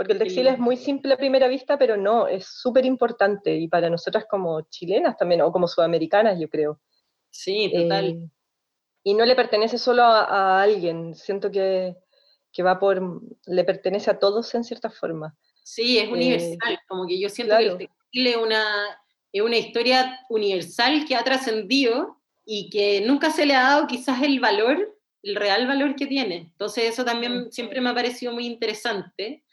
porque el textil es muy simple a primera vista, pero no, es súper importante y para nosotras como chilenas también, o como sudamericanas, yo creo. Sí, total. Eh, y no le pertenece solo a, alguien, siento que, que va por, le pertenece a todos en cierta forma. Sí, es universal, como que yo siento que el textil es una, es una historia universal que ha trascendido y que nunca se le ha dado quizás el valor, el real valor que tiene. Entonces eso también siempre me ha parecido muy interesante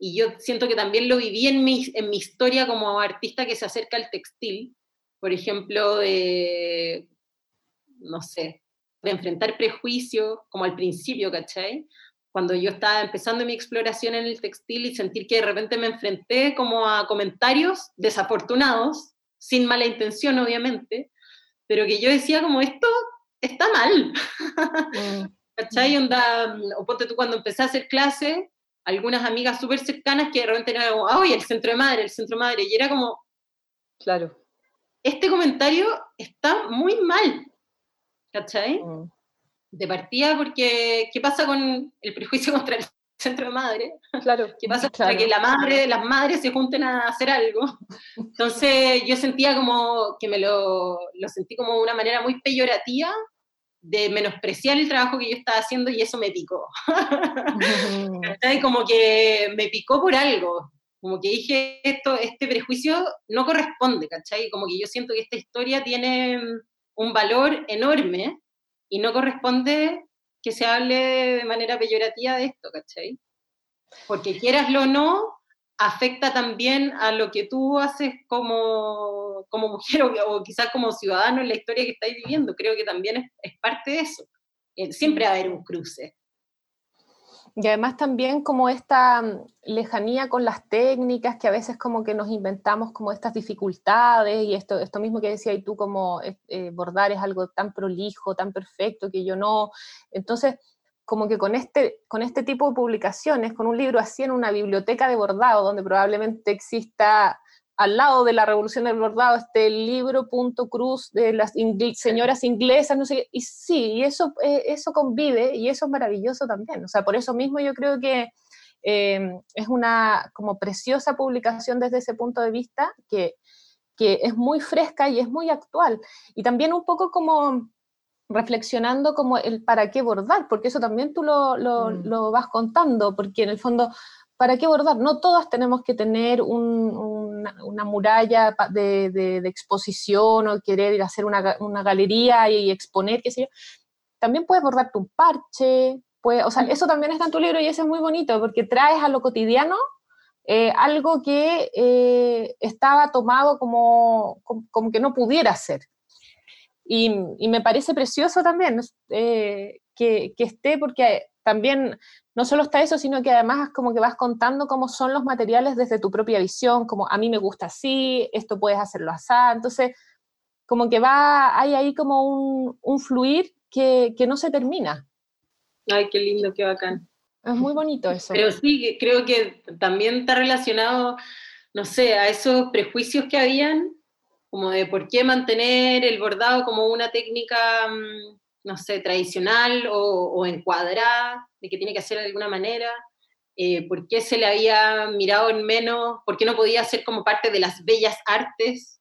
y yo siento que también lo viví en mi, en mi historia como artista que se acerca al textil, por ejemplo, de, no sé, de enfrentar prejuicio, como al principio, ¿cachai? cuando yo estaba empezando mi exploración en el textil y sentir que de repente me enfrenté como a comentarios desafortunados, sin mala intención obviamente, pero que yo decía como esto está mal. Mm. ¿Cachai? Onda, o ponte tú cuando empecé a hacer clase, algunas amigas súper cercanas que de repente eran como, ¡ay, el centro de madre, el centro de madre! Y era como, claro, este comentario está muy mal. ¿Cachai? Mm de partida porque ¿qué pasa con el prejuicio contra el centro de madre? Claro. ¿Qué pasa para que la madre, las madres se junten a hacer algo? Entonces yo sentía como que me lo, lo sentí como una manera muy peyorativa de menospreciar el trabajo que yo estaba haciendo y eso me picó. como que me picó por algo, como que dije, esto, este prejuicio no corresponde, ¿cachai? Como que yo siento que esta historia tiene un valor enorme y no corresponde que se hable de manera peyorativa de esto, ¿cachai? Porque quieraslo o no, afecta también a lo que tú haces como, como mujer o, quizás como ciudadano en la historia que estáis viviendo. Creo que también es, es parte de eso. Eh, siempre va a haber un cruce. Y además también como esta mm, lejanía con las técnicas, que a veces como que nos inventamos como estas dificultades y esto, esto mismo que decías tú, como eh, eh, bordar es algo tan prolijo, tan perfecto, que yo no. Entonces, como que con este, con este tipo de publicaciones, con un libro así en una biblioteca de bordado, donde probablemente exista al lado de la revolución del bordado esté el libro punto cruz de las señoras inglesas, no sé y sí, y eso, eh, eso convive y eso es maravilloso también. O sea, por eso mismo yo creo que em, es una como preciosa publicación desde ese punto de vista que, que es muy fresca y es muy actual. Y también un poco como reflexionando como el para qué bordar, porque eso también tú lo, lo, mm. lo vas contando, porque en el fondo ¿para qué bordar? No todas tenemos que tener una, muralla de, exposición o querer ir a hacer una, galería y exponer, qué sé yo. También puedes bordarte un parche, puede, o sea, eso también está en tu libro y eso es muy bonito porque traes a lo cotidiano eh, algo que eh, estaba tomado como, como, que no pudiera ser. Y, me parece precioso también eh, que, que, esté, porque también no solo está eso, sino que además es como que vas contando cómo son los materiales desde tu propia visión, como a mí me gusta así, esto puedes hacerlo así, entonces como que va, hay ahí como un, fluir que, no se termina. Ay, qué lindo, qué bacán. Es muy bonito eso. Pero sí, creo que también está relacionado, no sé, a esos prejuicios que habían, como de por qué mantener el bordado como una técnica mm, no sé, tradicional o, encuadrada, de que tiene que hacer de alguna manera, eh, por qué se le había mirado en menos, por qué no podía ser como parte de las bellas artes,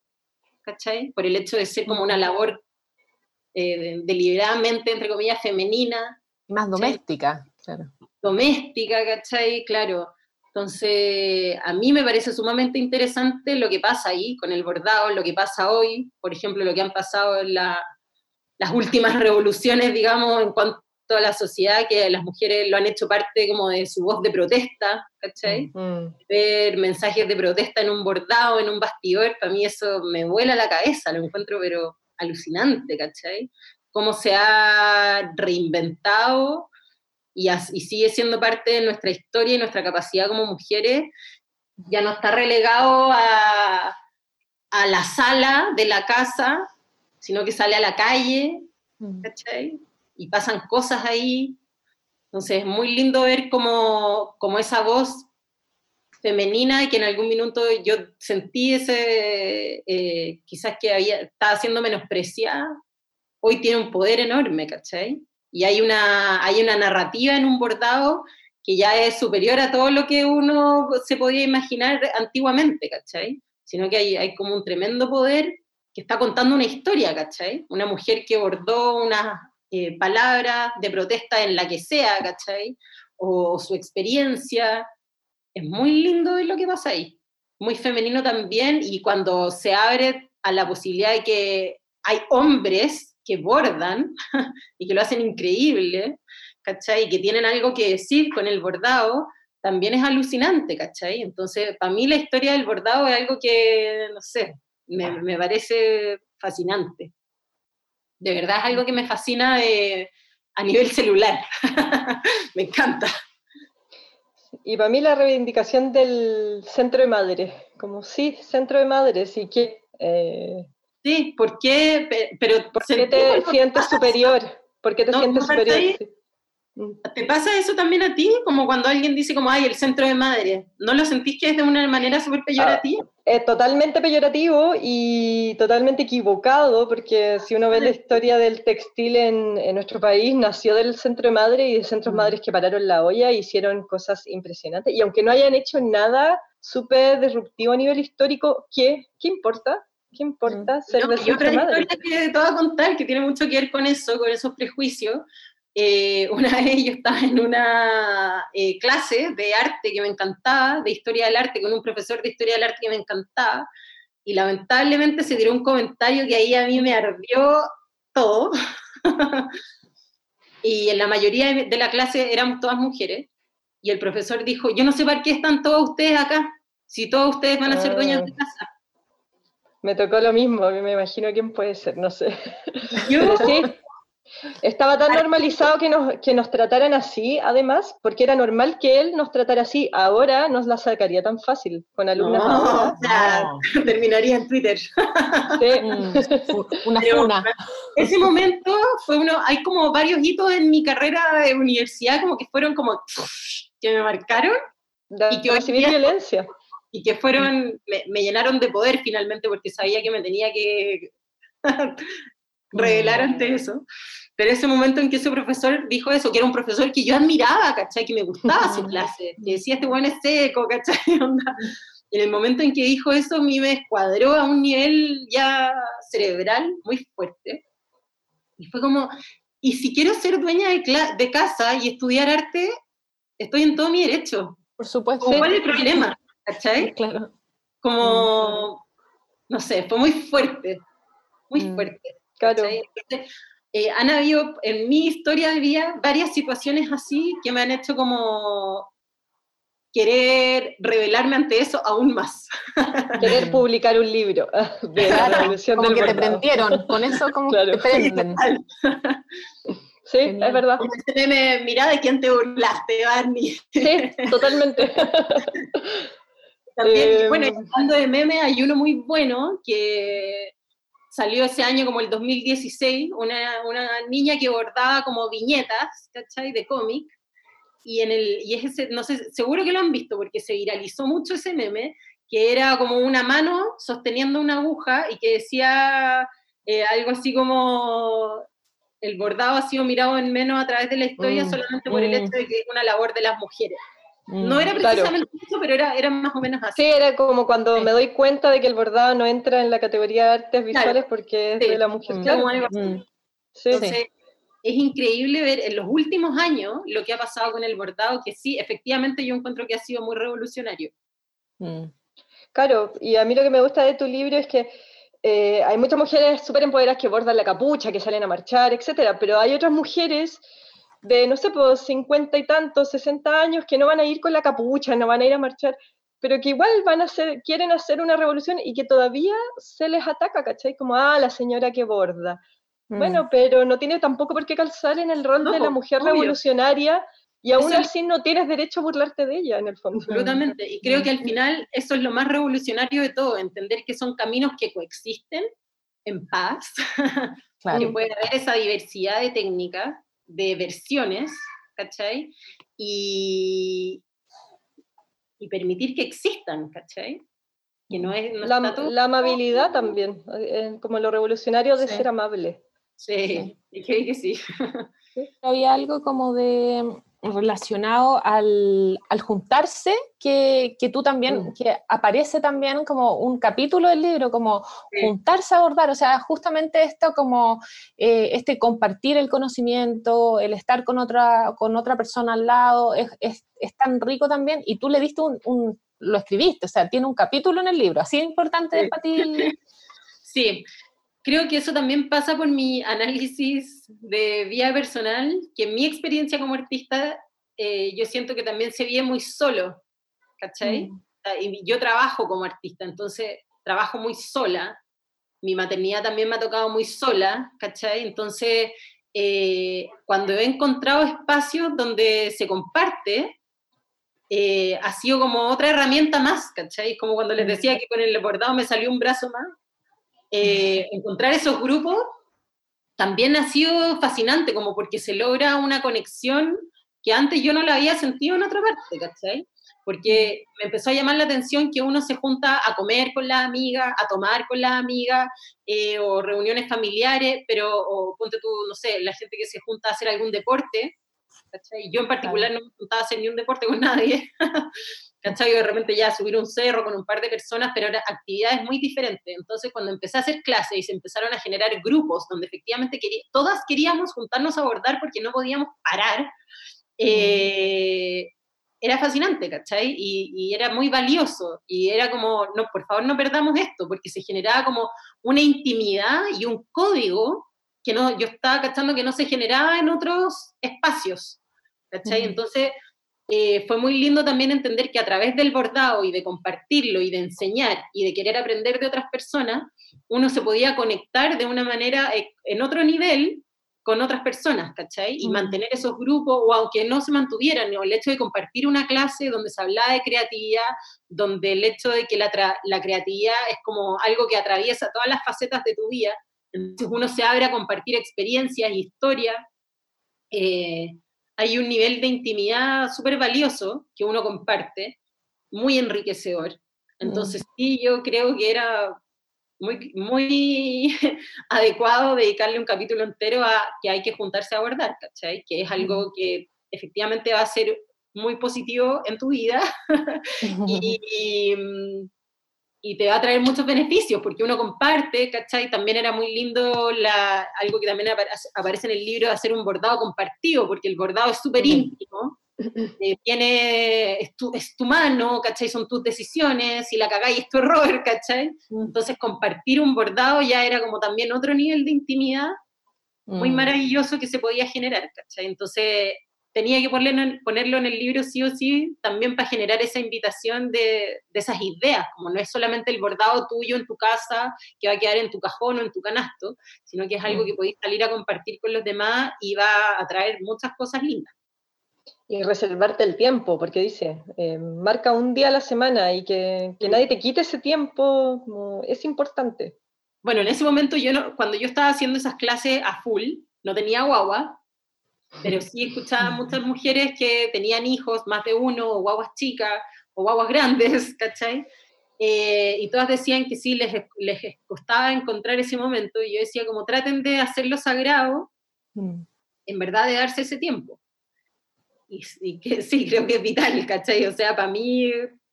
¿cachai? Por el hecho de ser como una labor eh, deliberadamente, entre comillas, femenina. Más doméstica, claro. Doméstica, ¿cachai? Claro. Entonces, a mí me parece sumamente interesante lo que pasa ahí con el bordado, lo que pasa hoy, por ejemplo, lo que han pasado en la, las últimas revoluciones, digamos, en cuanto a la sociedad, que las mujeres lo han hecho parte como de su voz de protesta, ¿cachai? Mm. Ver mensajes de protesta en un bordado, en un bastidor, para mí eso me vuela la cabeza, lo encuentro pero alucinante, ¿cachai? Cómo se ha reinventado y, y sigue siendo parte de nuestra historia y nuestra capacidad como mujeres, ya no está relegado a, a la sala de la casa sino que sale a la calle, mm. ¿cachai? Y pasan cosas ahí. Entonces es muy lindo ver como, como esa voz femenina y que en algún minuto yo sentí ese, eh, quizás que había, estaba siendo menospreciada, hoy tiene un poder enorme, ¿cachai? Y hay una, hay una narrativa en un bordado que ya es superior a todo lo que uno se podía imaginar antiguamente, ¿cachai? Sino que hay, hay como un tremendo poder que está contando una historia, ¿cachai? Una mujer que bordó unas eh, palabras de protesta en la que sea, ¿cachai? O, su experiencia. Es muy lindo lo que pasa ahí. Muy femenino también, y cuando se abre a la posibilidad de que hay hombres que bordan y que lo hacen increíble, ¿cachai? Y que tienen algo que decir con el bordado, también es alucinante, ¿cachai? Entonces, para mí la historia del bordado es algo que, no sé, me, parece fascinante. De verdad es algo que me fascina a nivel celular. me encanta. Y para mí la reivindicación del centro de madres, como sí, centro de madres, y que... Eh, sí, ¿por qué? Pero, ¿Por qué te sientes superior? ¿Por qué te sientes superior? Mm. ¿Te pasa eso también a ti? Como cuando alguien dice como, ay, el centro de madre. ¿No lo sentís que es de una manera súper peyorativa? Ah, es totalmente peyorativo y totalmente equivocado, porque si uno ve la historia del textil en, en nuestro país, nació del centro de madre y de centros mm. madres que pararon la olla e hicieron cosas impresionantes. Y aunque no hayan hecho nada súper disruptivo a nivel histórico, ¿qué, ¿qué importa? ¿Qué importa ser de centro de madre? que te voy a contar que tiene mucho que ver con eso, con esos prejuicios, eh, una vez yo estaba en una eh, clase de arte que me encantaba, de historia del arte, con un profesor de historia del arte que me encantaba, y lamentablemente se tiró un comentario que ahí a mí me ardió todo. y en la mayoría de la clase éramos todas mujeres, y el profesor dijo, yo no sé para qué están todos ustedes acá, si todos ustedes van a ser dueños de ah. casa. Me tocó lo mismo, me imagino quién puede ser, no sé. Yo, sí, estaba tan normalizado que nos, que nos trataran así, además, porque era normal que él nos tratara así. Ahora nos la sacaría tan fácil con alumnas. No, terminaría en Twitter. Sí. Mm, una funa. Ese momento fue uno, hay como varios hitos en mi carrera de universidad, como que fueron como que me marcaron. y que recibí violencia. Y que fueron, me, llenaron de poder finalmente porque sabía que me tenía que revelar ante eso. Pero ese momento en que ese profesor dijo eso, que era un profesor que yo admiraba, ¿cachai? Que me gustaba su clase, que decía, este buen es seco, ¿cachai? Y en el momento en que dijo eso, a mí me escuadró a un nivel ya cerebral muy fuerte. Y fue como, y si quiero ser dueña de, de casa y estudiar arte, estoy en todo mi derecho. Por supuesto. ¿Cuál es el problema? ¿Cachai? Claro. Como, no sé, fue muy fuerte, muy mm. fuerte. Claro. Eh, han habido en mi historia de vida varias situaciones así que me han hecho como querer revelarme ante eso aún más. Querer publicar un libro de la revolución como que te prendieron, con eso como te prenden. Sí, es verdad. mira de quién te burlaste, Barney. Sí, totalmente. También, bueno, em. hablando de memes, hay uno muy bueno que salió ese año como el 2016, una, una niña que bordaba como viñetas, ¿cachai? De cómic, y, en el, y es ese, no sé, seguro que lo han visto porque se viralizó mucho ese meme, que era como una mano sosteniendo una aguja y que decía eh, algo así como el bordado ha sido mirado en menos a través de la historia mm, solamente por el mm. hecho de que es una labor de las mujeres. No mm, era precisamente eso, pero era, era, más o menos así. Sí, era como cuando me doy cuenta de que el bordado no entra en la categoría de artes visuales porque es de la mujer. Mm. Entonces, es increíble ver en los últimos años lo que ha pasado con el bordado, que sí, efectivamente yo encuentro que ha sido muy revolucionario. Mm. Claro, y a mí lo que me gusta de tu libro es que eh, hay muchas mujeres súper empoderadas que bordan la capucha, que salen a marchar, etcétera, pero hay otras mujeres de, no sé, pues 50 y tantos, 60 años, que no van a ir con la capucha, no van a ir a marchar, pero que igual van a hacer, quieren hacer una revolución y que todavía se les ataca, ¿cachai? Como, ah, la señora que borda. Mm. Bueno, pero no tiene tampoco por qué calzar en el rol de la mujer revolucionaria y aún así no tienes derecho a burlarte de ella, en el fondo. Absolutamente. Y creo que al final eso es lo más revolucionario de todo, entender que son caminos que coexisten en paz, que puede haber esa diversidad de técnicas, de versiones, ¿cachai? Y, y permitir que existan, ¿cachai? Que no es, la, amabilidad también, eh, como lo revolucionario de ser amable. Sí, sí. que sí. Había algo como de relacionado al, juntarse, que, tú también, mm. que aparece también como un capítulo del libro, como juntarse a abordar, o sea, justamente esto como eh, este compartir el conocimiento, el estar con otra, con otra persona al lado, es, tan rico también, y tú le diste un, lo escribiste, o sea, tiene un capítulo en el libro, así importante para ti. Sí, creo que eso también pasa por mi análisis de vida personal, que en mi experiencia como artista, eh, yo siento que también se vive muy solo, ¿cachai? Mm. Y yo trabajo como artista, entonces trabajo muy sola. Mi maternidad también me ha tocado muy sola, ¿cachai? Entonces, eh, cuando he encontrado espacios donde se comparte, eh, ha sido como otra herramienta más, ¿cachai? Como cuando les mm. decía que con el bordado me salió un brazo más, eh, encontrar esos grupos también ha sido fascinante, como porque se logra una conexión que antes yo no la había sentido en otra parte, ¿cachai? Porque me empezó a llamar la atención que uno se junta a comer con la amiga, a tomar con la amiga, eh, o reuniones familiares, pero, o ponte tú, no sé, la gente que se junta a hacer algún deporte, ¿cachai? Yo en particular no me juntaba a hacer ni un deporte con nadie, ¿cachai? De repente ya subir un cerro con un par de personas, pero era actividades muy diferentes. Entonces, cuando empecé a hacer clases y se empezaron a generar grupos donde efectivamente todas queríamos juntarnos a abordar porque no podíamos parar, eh, era fascinante, ¿cachai? Y, y, era muy valioso. Y era como, no, por favor, no perdamos esto, porque se generaba como una intimidad y un código que no, yo estaba cachando que no se generaba en otros espacios, ¿cachai? Entonces eh, fue muy lindo también entender que a través del bordado y de compartirlo y de enseñar y de querer aprender de otras personas, uno se podía conectar de una manera eh, en otro nivel con otras personas, ¿cachai? Y mantener esos grupos, o aunque no se mantuvieran, o el hecho de compartir una clase donde se hablaba de creatividad, donde el hecho de que la, la creatividad es como algo que atraviesa todas las facetas de tu vida, entonces uno se abre a compartir experiencias historias. Eh, hay un nivel de intimidad súper valioso que uno comparte, muy enriquecedor. Entonces, sí, yo creo que era muy, muy adecuado dedicarle un capítulo entero a que hay que juntarse a abordar, ¿cachai? Que es algo que efectivamente va a ser muy positivo en tu vida y, y, te va a traer muchos beneficios porque uno comparte, ¿cachai? También era muy lindo la, algo que también aparece en el libro, hacer un bordado compartido, porque el bordado es súper íntimo eh, tiene, es tu, es tu, mano, ¿cachai? Son tus decisiones, si la cagáis es tu error, ¿cachai? Mm. Entonces compartir un bordado ya era como también otro nivel de intimidad muy mm. maravilloso que se podía generar, ¿cachai? Entonces tenía que ponerlo, ponerlo en el libro sí o sí, también para generar esa invitación de, de, esas ideas, como no es solamente el bordado tuyo en tu casa, que va a quedar en tu cajón o en tu canasto, sino que es algo mm. que podéis salir a compartir con los demás y va a traer muchas cosas lindas. Y reservarte el tiempo, porque dice, eh, marca un día a la semana y que, que nadie te quite ese tiempo es importante. Bueno, en ese momento yo no, cuando yo estaba haciendo esas clases a full, no tenía guagua, pero sí escuchaba a muchas mujeres que tenían hijos, más de uno, o guaguas chicas, o guaguas grandes, ¿cachai? Eh, y todas decían que sí, les, les costaba encontrar ese momento, y yo decía como traten de hacerlo sagrado, mm. en verdad de darse ese tiempo y, que sí, creo que es vital, ¿cachai? O sea, para mí,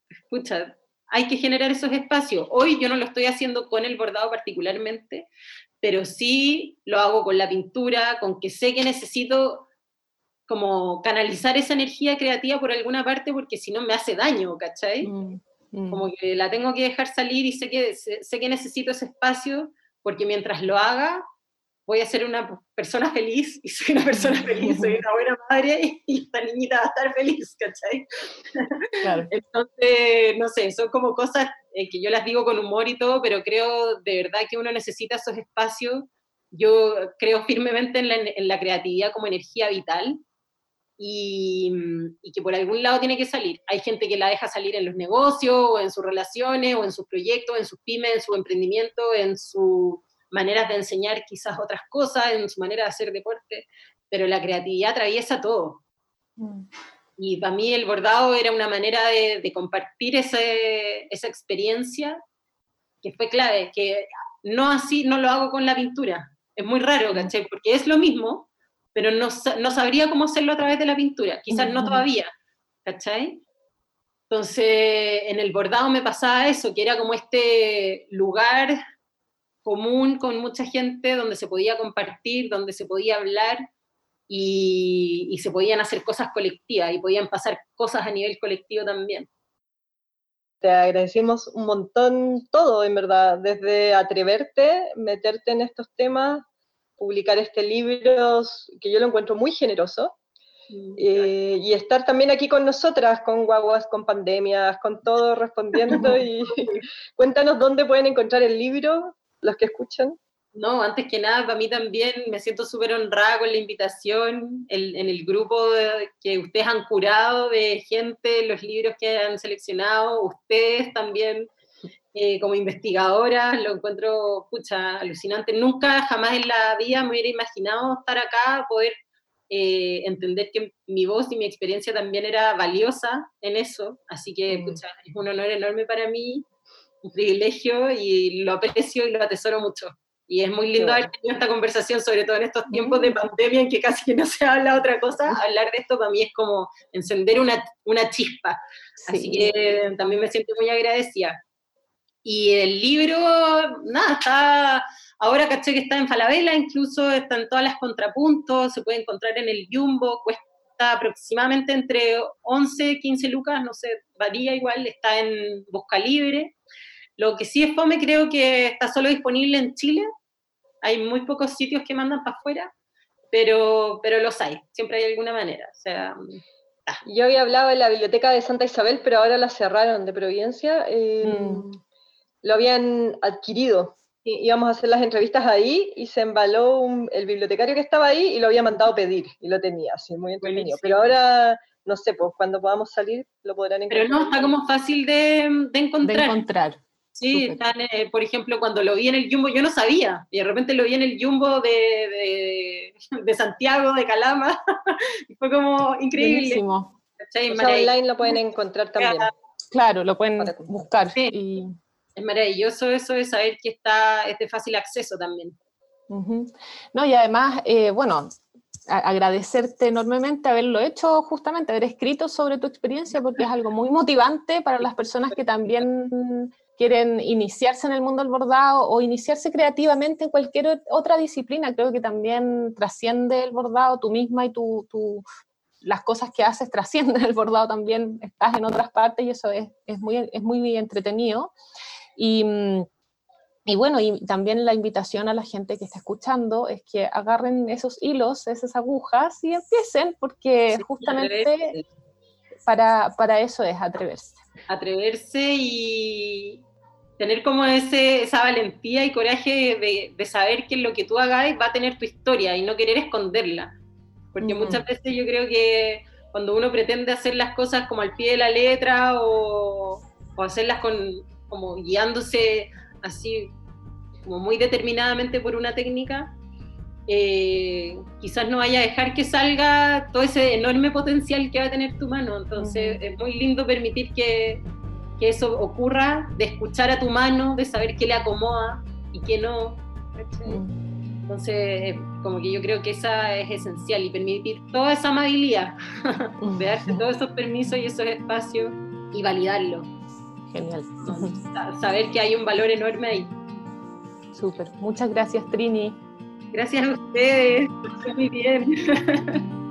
escucha, hay que generar esos espacios. Hoy yo no lo estoy haciendo con el bordado particularmente, pero sí lo hago con la pintura, con que sé que necesito como canalizar esa energía creativa por alguna parte porque si no me hace daño, ¿cachai? Mm, mm. Como que la tengo que dejar salir y sé que, sé que necesito ese espacio porque mientras lo haga voy a ser una persona feliz y soy una persona feliz, soy una buena madre y esta niñita va a estar feliz, ¿cachai? Entonces, no sé, son como cosas eh, que yo las digo con humor y todo, pero creo de verdad que uno necesita esos espacios. Yo creo firmemente en la, en la creatividad como energía vital y, y, que por algún lado tiene que salir. Hay gente que la deja salir en los negocios, o en sus relaciones, o en sus proyectos, en sus pymes, en su emprendimiento, en su maneras de enseñar quizás otras cosas, en su manera de hacer deporte, pero la creatividad atraviesa todo. Mm. Y para mí el bordado era una manera de, compartir ese, esa experiencia que fue clave, que no así, no lo hago con la pintura. Es muy raro, ¿cachai? Porque es lo mismo, pero no, no sabría cómo hacerlo a través de la pintura, quizás no todavía, ¿cachai? Entonces, en el bordado me pasaba eso, que era como este lugar común con mucha gente, donde se podía compartir, donde se podía hablar y, se podían hacer cosas colectivas y podían pasar cosas a nivel colectivo también. Te agradecemos un montón todo, en verdad, desde atreverte, meterte en estos temas, publicar este libro, que yo lo encuentro muy generoso, mm, eh, y estar también aquí con nosotras, con guaguas, con pandemias, con todo respondiendo. y cuéntanos dónde pueden encontrar el libro, los que escuchan? No, antes que nada, para mí también me siento súper honrada con la invitación en el grupo que ustedes han curado de gente, los libros que han seleccionado, ustedes también eh, como investigadoras, lo encuentro, pucha, alucinante. Nunca, jamás en la vida me hubiera imaginado estar acá, poder eh, entender que mi voz y mi experiencia también era valiosa en eso. Así que, mm. pucha, es un honor enorme para mí un privilegio y lo aprecio y lo atesoro mucho. Y es muy lindo haber tenido esta conversación, sobre todo en estos tiempos de pandemia en que casi no se habla otra cosa. Hablar de esto para mí es como encender una, una chispa. Así que también me siento muy agradecida. Y el libro, nada, está, ahora caché que está en Falabella, incluso está en todas las contrapuntos, se puede encontrar en el Jumbo, cuesta aproximadamente entre 11, 15 lucas, no sé, varía igual, está en Busca Libre. Lo que sí es fome, creo que está solo disponible en Chile. Hay muy pocos sitios que mandan para afuera, pero, pero los hay, siempre hay alguna manera. O sea, Yo había hablado de la biblioteca de Santa Isabel, pero ahora la cerraron de Providencia. Eh, mm. Lo habían adquirido. íbamos a hacer las entrevistas ahí y se embaló el bibliotecario que estaba ahí y lo había mandado pedir y lo tenía, así, muy entretenido. Pero ahora no sé, pues cuando podamos salir lo podrán encontrar. Pero no, está como fácil de, de encontrar. De encontrar. Sí, están, eh, por ejemplo, cuando lo vi en el Jumbo, yo no sabía, y de repente lo vi en el Jumbo de, de, Santiago, de Calama, y fue como increíble. O online lo pueden encontrar también. Claro, lo pueden buscar. Y... Es maravilloso eso de saber que está, es de fácil acceso también. No, y además, eh, bueno, agradecerte enormemente haberlo hecho, justamente haber escrito sobre tu experiencia, porque es algo muy motivante para las personas que también quieren iniciarse en el mundo del bordado o iniciarse creativamente en cualquier otra disciplina. Creo que también trasciende el bordado, tú misma y tu, las cosas que haces trascienden el bordado también, estás en otras partes y eso es, es muy, es muy entretenido. Y, y bueno, y también la invitación a la gente que está escuchando es que agarren esos hilos, esas agujas y empiecen, porque justamente para, para eso es atreverse. Atreverse y, tener como ese, esa valentía y coraje de, saber que lo que tú hagas va a tener tu historia y no querer esconderla. Porque mm. muchas veces yo creo que cuando uno pretende hacer las cosas como al pie de la letra o, o hacerlas con, como guiándose así como muy determinadamente por una técnica, eh, quizás no vaya a dejar que salga todo ese enorme potencial que va a tener tu mano. Entonces es muy lindo permitir que, que eso ocurra, de escuchar a tu mano, de saber qué le acomoda y qué no. Entonces, como que yo creo que esa es esencial y permitir toda esa amabilidad, de darte todos esos permisos y esos espacios y validarlo. Genial. Saber que hay un valor enorme ahí. Súper. Muchas gracias, Trini. Gracias a ustedes. Muy bien.